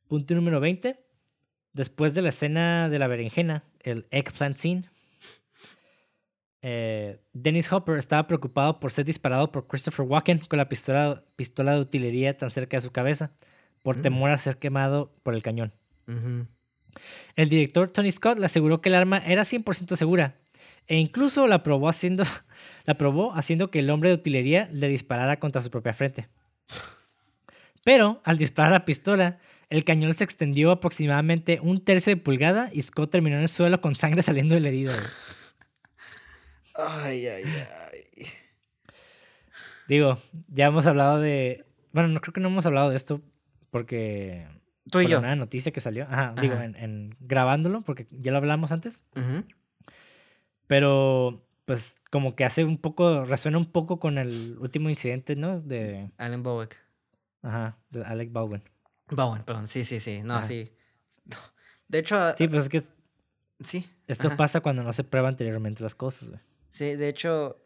Punto número 20. Después de la escena de la berenjena, el eggplant scene, eh, Dennis Hopper estaba preocupado por ser disparado por Christopher Walken con la pistola, pistola de utilería tan cerca de su cabeza, por Mm. temor a ser quemado por el cañón. El director Tony Scott le aseguró que el arma era 100% segura e incluso la probó haciendo, la probó haciendo que el hombre de utilería le disparara contra su propia frente. Pero al disparar la pistola, el cañón se extendió aproximadamente un tercio de pulgada y Scott terminó en el suelo con sangre saliendo del herido. Ay, ay, ay. Digo, ya hemos hablado de... Bueno, no creo que no hemos hablado de esto porque... Tú y por yo. nueva noticia que salió. Ajá, digo, en- en grabándolo porque ya lo hablamos antes. Ujú. Pero, pues, como que hace un poco, resuena un poco con el último incidente, ¿no? De, Alan Bowick. ajá, de Alec Baldwin. Bowen, perdón. Sí, sí, sí. No, Ajá. sí. De hecho, Sí, pues es que sí. esto ajá. pasa cuando no se prueba anteriormente las cosas, güey. Sí, de hecho,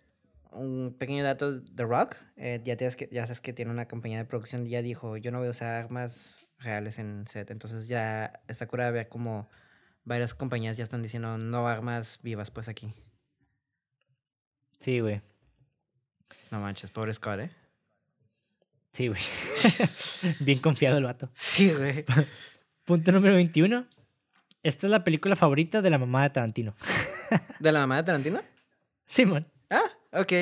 un pequeño dato, The Rock, eh, ya, tienes que, ya sabes que tiene una compañía de producción, ya dijo, yo no voy a usar armas reales en set, entonces ya está cura de ver como varias compañías ya están diciendo no armas vivas pues aquí. Sí, güey. No manches, pobre Scott, ¿eh? Sí, güey. Bien confiado el vato. Sí, güey. Punto número 21. Esta es la película favorita de la mamá de Tarantino. ¿De la mamá de Tarantino? Simón. Ah, ok.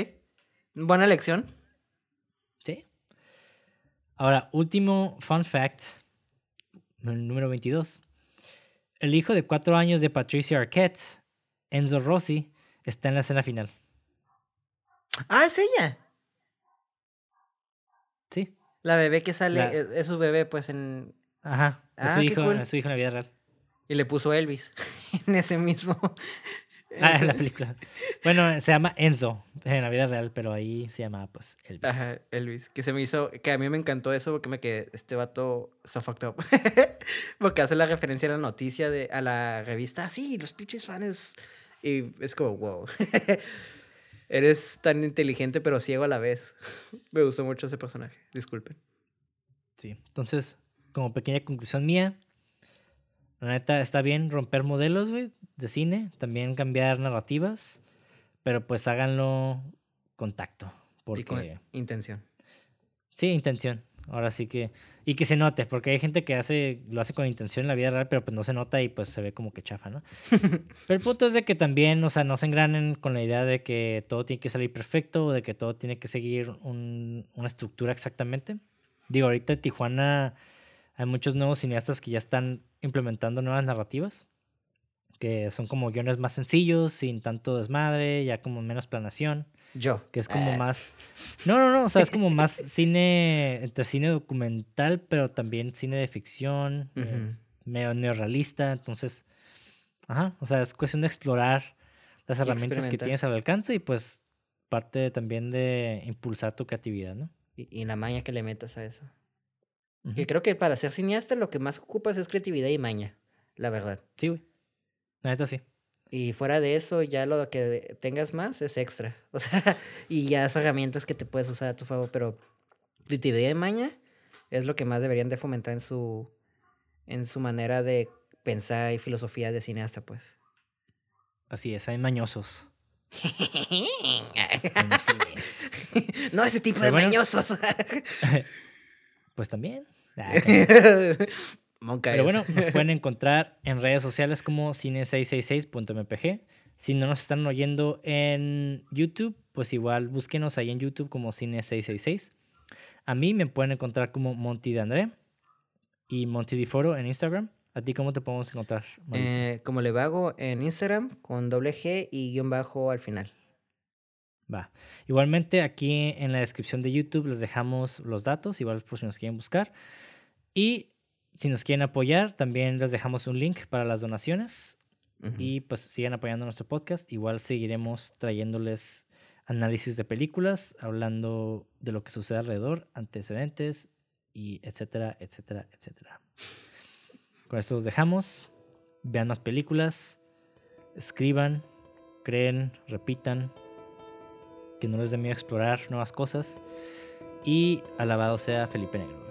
Buena elección. Sí. Ahora, último fun fact. Número 22. El hijo de cuatro años de Patricia Arquette, Enzo Rossi, está en la escena final. Ah, es ella. Sí. La bebé que sale, La- es, su bebé pues en... Ajá. Es Ah, su qué hijo, cool. es su hijo en la vida real. Y le puso Elvis en ese mismo... Ah, en la película. Bueno, se llama Enzo en la vida real, pero ahí se llama pues Elvis. Ajá, Elvis. Que se me hizo, que a mí me encantó eso porque me quedé, este vato está fucked up. porque hace la referencia a la noticia de, a la revista, "Ah, sí, los pinches fans. Y es como, wow. Eres tan inteligente pero ciego a la vez. me gustó mucho ese personaje, disculpen. Sí. Entonces, como pequeña conclusión mía, la neta está bien romper modelos, güey, de cine, también cambiar narrativas, pero pues háganlo con tacto, porque Y con intención. sí, intención. Ahora sí que y que se note, porque hay gente que hace lo hace con intención en la vida real, pero pues no se nota y pues se ve como que chafa, ¿no? pero el punto es de que también, o sea, no se engranen con la idea de que todo tiene que salir perfecto o de que todo tiene que seguir un- una estructura exactamente. Digo, ahorita en Tijuana hay muchos nuevos cineastas que ya están implementando nuevas narrativas. Que son como guiones más sencillos, sin tanto desmadre, ya como menos planación. Yo. Que es como Ah. más. No, no, no. O sea, es como más cine. Entre cine documental, pero también cine de ficción. eh, medio neorrealista. Entonces. Ajá. O sea, es cuestión de explorar las herramientas que tienes al alcance y pues parte también de impulsar tu creatividad, ¿no? Y, y la maña que le metas a eso. Ujú. Que creo que para ser cineasta lo que más ocupas es creatividad y maña, la verdad. Sí, güey. La neta sí. Y fuera de eso, ya lo que tengas más es extra. O sea, y ya son herramientas que te puedes usar a tu favor, pero creatividad y maña es lo que más deberían de fomentar en su, en su manera de pensar y filosofía de cineasta, pues. Así es. Hay mañosos. No ese tipo Pero de bueno. mañosos. Pues también. Ah, también. Monca Pero es. bueno, nos pueden encontrar en redes sociales como cine666.mpg. Si no nos están oyendo en YouTube, pues igual búsquenos ahí en YouTube como Cine666. A mí me pueden encontrar como Monty de André y Monty Di Foro en Instagram. ¿A ti cómo te podemos encontrar? Eh, como le vago en Instagram con doble G y guion bajo al final. Va. Igualmente aquí en la descripción de YouTube les dejamos los datos, igual por si nos quieren buscar. Y si nos quieren apoyar, también les dejamos un link para las donaciones. Y pues sigan apoyando nuestro podcast. Igual seguiremos trayéndoles análisis de películas, hablando de lo que sucede alrededor, antecedentes y etcétera, etcétera, etcétera. Con esto los dejamos. Vean más películas, escriban, creen, repitan, que no les dé miedo explorar nuevas cosas. Y alabado sea Felipe Negro.